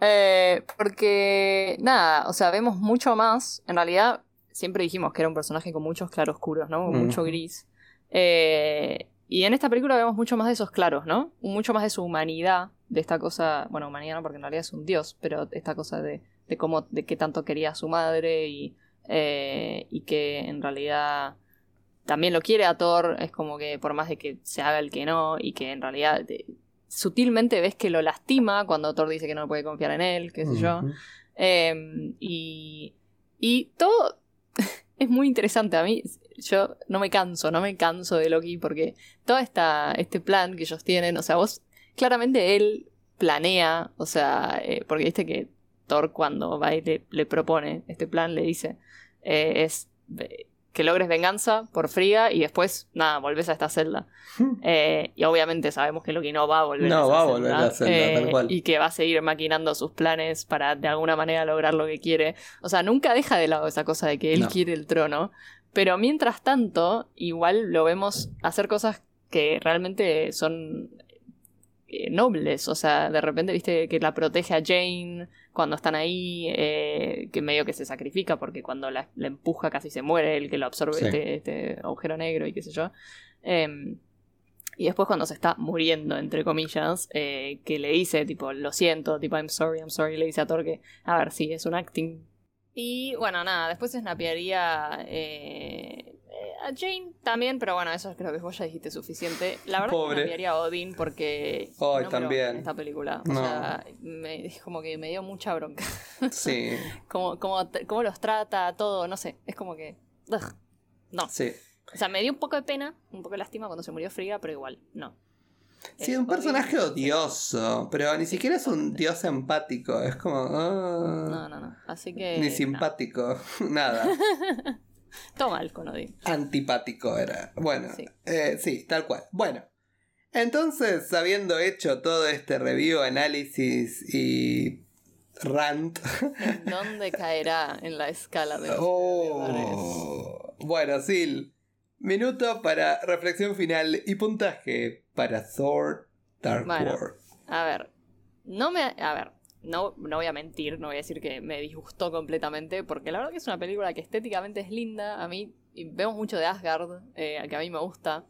Eh, porque, nada, o sea, vemos mucho más. En realidad, siempre dijimos que era un personaje con muchos claroscuros, ¿no? Con mucho gris. Eh, y en esta película vemos mucho más de esos claros, ¿no? Mucho más de su humanidad, de esta cosa, bueno, humanidad no, porque en realidad es un dios, pero esta cosa de, de cómo, de qué tanto quería a su madre y, eh, y que en realidad también lo quiere a Thor, es como que por más de que se haga el que no, y que en realidad de- sutilmente ves que lo lastima cuando Thor dice que no puede confiar en él, qué sé yo. Eh, y, y todo es muy interesante. A mí, yo no me canso, no me canso de Loki porque todo esta, este plan que ellos tienen, o sea, vos, claramente él planea, o sea, eh, porque viste que Thor cuando va y le, le propone este plan, le dice, eh, es eh, que logres venganza por fría y después, nada, volvés a esta celda. Eh, y obviamente sabemos que Loki no va a volver No a esa va a celda, volver a la celda, eh, tal cual. Y que va a seguir maquinando sus planes para de alguna manera lograr lo que quiere. O sea, nunca deja de lado esa cosa de que él No. quiere el trono. Pero mientras tanto, igual lo vemos hacer cosas que realmente son eh, nobles. O sea, de repente, viste, que la protege a Jane cuando están ahí, eh, que medio que se sacrifica porque cuando la, la empuja casi se muere el que lo absorbe Sí. este, este agujero negro y qué sé yo. Em, y después cuando se está muriendo, entre comillas, eh, que le dice, tipo, lo siento, tipo, I'm sorry, I'm sorry, le dice a Thor que, a ver, sí, es un acting. Y bueno, nada, después se snapearía eh, a Jane también, pero bueno, eso creo que vos ya dijiste suficiente. La verdad Pobre. que snapearía a Odin porque... No lo también. en esta película. O No. sea, me, es como que me dio mucha bronca. Sí, como, como, cómo los trata, todo, no sé, es como que... ugh, no. sí. O sea, me dio un poco de pena, un poco de lástima cuando se murió Frigga, pero igual, no. Sí, Es un personaje odioso, pero ni siquiera es un dios empático, es como... ah, No, no, no. Así que. Ni simpático, nada. Todo mal con Odin. Antipático era. Bueno, Sí. eh, sí, tal cual. Bueno, entonces, habiendo hecho todo este review, análisis y rant... ¿En dónde caerá en la escala de los? Oh. Bueno, Sil, minuto para reflexión final y puntaje para Thor Dark Bueno. World. A ver. No me. A ver. No, no voy a mentir, no voy a decir que me disgustó completamente, porque la verdad que es una película que estéticamente es linda. A mí vemos mucho de Asgard, eh, que a mí me gusta.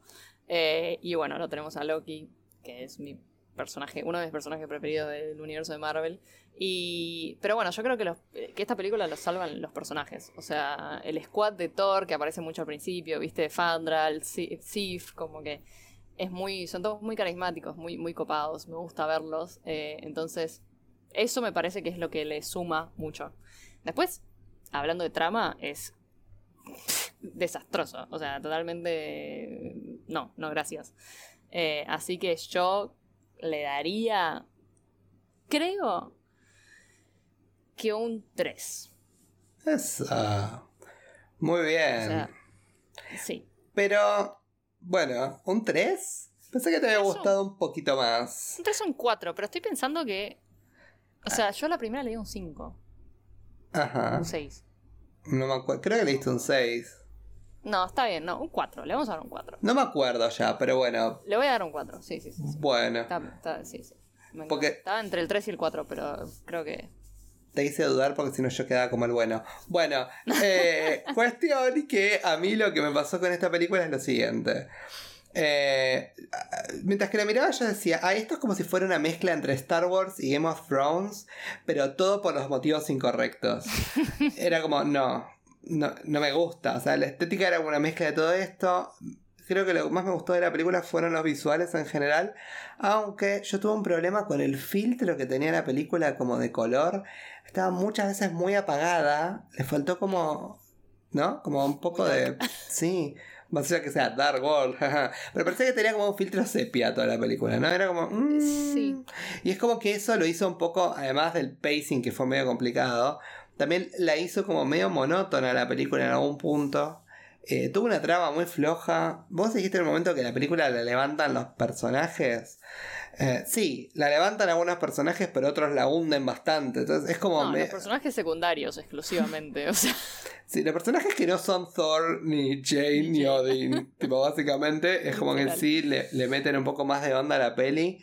Eh, y bueno, lo tenemos a Loki, que es mi personaje, uno de mis personajes preferidos del universo de Marvel. Y. Pero bueno, yo creo que, los- que esta película lo salvan los personajes. O sea, el squad de Thor, que aparece mucho al principio, viste, Fandral, Si- Sif, como que es muy. son todos muy carismáticos, muy, muy copados. Me gusta verlos. eh, entonces, eso me parece que es lo que le suma mucho. Después, hablando de trama, es desastroso. O sea, totalmente. No, no, gracias. Eh, así que yo le daría. Creo que un 3. Esa. Muy bien. O sea, sí. Pero Bueno, ¿un 3? Pensé que te había Eso. gustado un poquito más. Un 3 son 4, pero estoy pensando que. O sea, yo la primera le di un 5, Ajá. un 6. No me acuerdo. Creo que le diste un 6. No, está bien, no, un 4. Le vamos a dar un 4. No me acuerdo ya, pero bueno. Le voy a dar un 4, sí, sí, sí. sí. Bueno. Está, está- sí, sí. Porque-. Estaba entre el 3 y el 4, pero creo que. Te hice dudar porque si no yo quedaba como el bueno. Bueno, eh, cuestión que a mí lo que me pasó con esta película es lo siguiente. Eh, mientras que la miraba yo decía, ah, esto es como si fuera una mezcla entre Star Wars y Game of Thrones, pero todo por los motivos incorrectos. Era como, no, no, no me gusta. O sea, la estética era una mezcla de todo esto. Creo que lo que más me gustó de la película fueron los visuales en general. Aunque yo tuve un problema con el filtro que tenía la película como de color. Estaba muchas veces muy apagada. Le faltó como. ¿No? Como un poco de. Sí. Más allá que sea Dark World. Pero parecía que tenía como un filtro sepia toda la película, ¿no? Era como. mm. Sí. Y es como que eso lo hizo un poco, además del pacing que fue medio complicado, también la hizo como medio monótona la película en algún punto. Eh, tuvo una trama muy floja. Vos dijiste en el momento que la película la levantan los personajes. Eh, sí, la levantan algunos personajes, pero otros la hunden bastante. Entonces es como. No, me- los personajes secundarios exclusivamente. O sea, Sí, los personajes que no son Thor, ni Jane, ni Odin. tipo, básicamente es como que sí le, le meten un poco más de onda a la peli.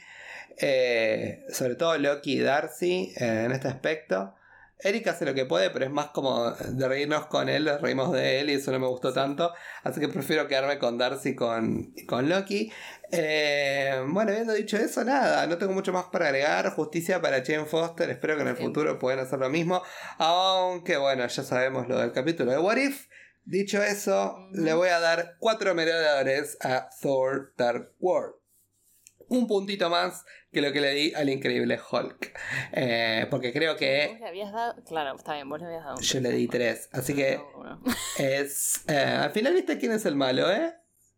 Eh, sobre todo Loki y Darcy eh, en este aspecto. Eric hace lo que puede, pero es más como de reírnos con él, reímos de él y eso no me gustó tanto. Así que prefiero quedarme con Darcy y con, con Loki. Eh, bueno, habiendo dicho eso, nada, no tengo mucho más para agregar. Justicia para Jane Foster, espero que en el futuro puedan hacer lo mismo. Aunque bueno, ya sabemos lo del capítulo de What If. Dicho eso, le voy a dar cuatro merodeadores a Thor Dark World. Un puntito más que lo que le di al increíble Hulk. Eh, porque creo vos que le habías dado. Claro, está bien, vos le habías dado un yo le di tres. Así que No, es. eh, al final viste quién es el malo, ¿eh?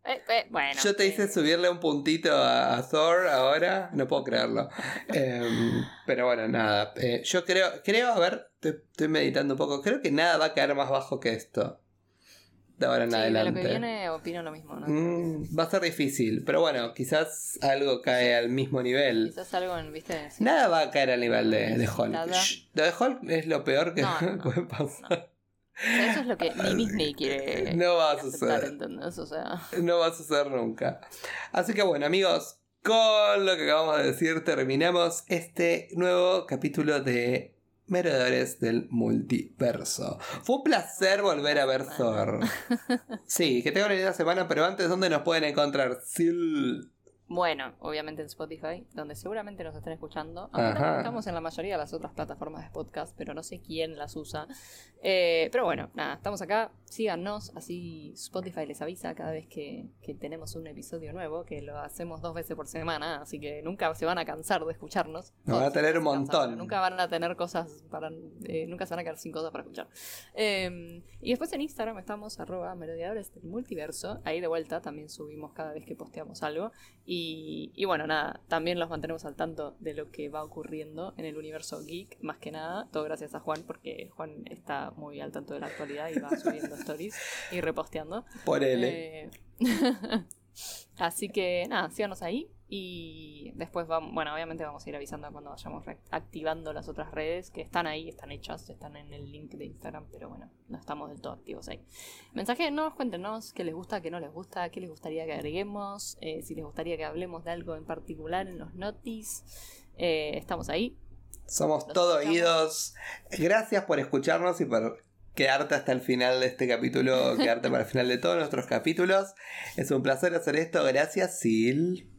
Eh, eh, bueno. Yo te hice subirle un puntito a, a Thor ahora, no puedo creerlo. Em, pero bueno, nada. yo creo, creo, a ver, estoy, estoy meditando un poco. Creo que nada va a caer más bajo que esto. De ahora en sí, de adelante. lo que viene opino lo mismo, ¿no? Mm, va a ser difícil, pero bueno, quizás algo cae al mismo nivel. Quizás algo en, viste. Sí. Nada va a caer al nivel de, de Hulk. Shh, Lo de Hulk es lo peor que No, puede pasar. O sea, eso es lo que ni Disney quiere No va a aceptar, suceder. ¿entendés? O sea. No va a suceder nunca. Así que bueno, amigos, con lo que acabamos de decir, terminamos este nuevo capítulo de Merodeadores del Multiverso. Fue un placer volver a ver Thor. Sí, que tengan una linda semana, pero antes, ¿dónde nos pueden encontrar? Sil. Bueno, obviamente en Spotify, donde seguramente nos estén escuchando. Ahora estamos en la mayoría de las otras plataformas de podcast, pero no sé quién las usa. Eh, pero bueno, nada, estamos acá. Síganos, así Spotify les avisa cada vez que, que tenemos un episodio nuevo, que lo hacemos dos veces por semana, así que nunca se van a cansar de escucharnos. Nos van a tener un montón. Nunca van a tener cosas para. eh, nunca se van a quedar sin cosas para escuchar. Eh, y después en Instagram estamos arroba merodeadores del multiverso. Ahí de vuelta también subimos cada vez que posteamos algo. Y, y bueno, nada, también los mantenemos al tanto de lo que va ocurriendo en el universo geek, más que nada. Todo gracias a Juan, porque Juan está muy al tanto de la actualidad y va subiendo stories y reposteando. Por él. Eh, Así que nada, síganos ahí. Y después vamos, bueno, obviamente vamos a ir avisando cuando vayamos activando las otras redes que están ahí, están hechas, están en el link de Instagram, pero bueno, no estamos del todo activos ahí. Mensajenos, cuéntenos qué les gusta, qué no les gusta, qué les gustaría que agreguemos, eh, si les gustaría que hablemos de algo en particular en los notis. Eh, estamos ahí. Somos todo oídos. Gracias por escucharnos y por quedarte hasta el final de este capítulo, quedarte para el final de todos nuestros capítulos. Es un placer hacer esto. Gracias, Sil.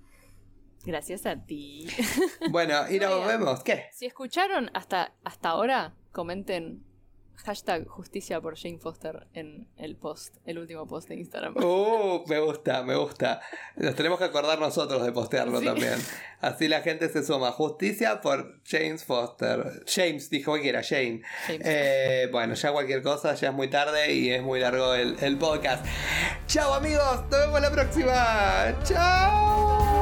Gracias a ti. Bueno, y nos vemos. ¿Qué? Si escucharon hasta, hasta ahora, comenten hashtag justicia por Jane Foster en el post, el último post de Instagram. Uh, me gusta, me gusta. Nos tenemos que acordar nosotros de postearlo Sí. también. Así la gente se suma. Justicia por James Foster. James dijo que era Jane. James. Eh, bueno, ya cualquier cosa, ya es muy tarde y es muy largo el, el podcast. Chao amigos, nos vemos la próxima. Chao.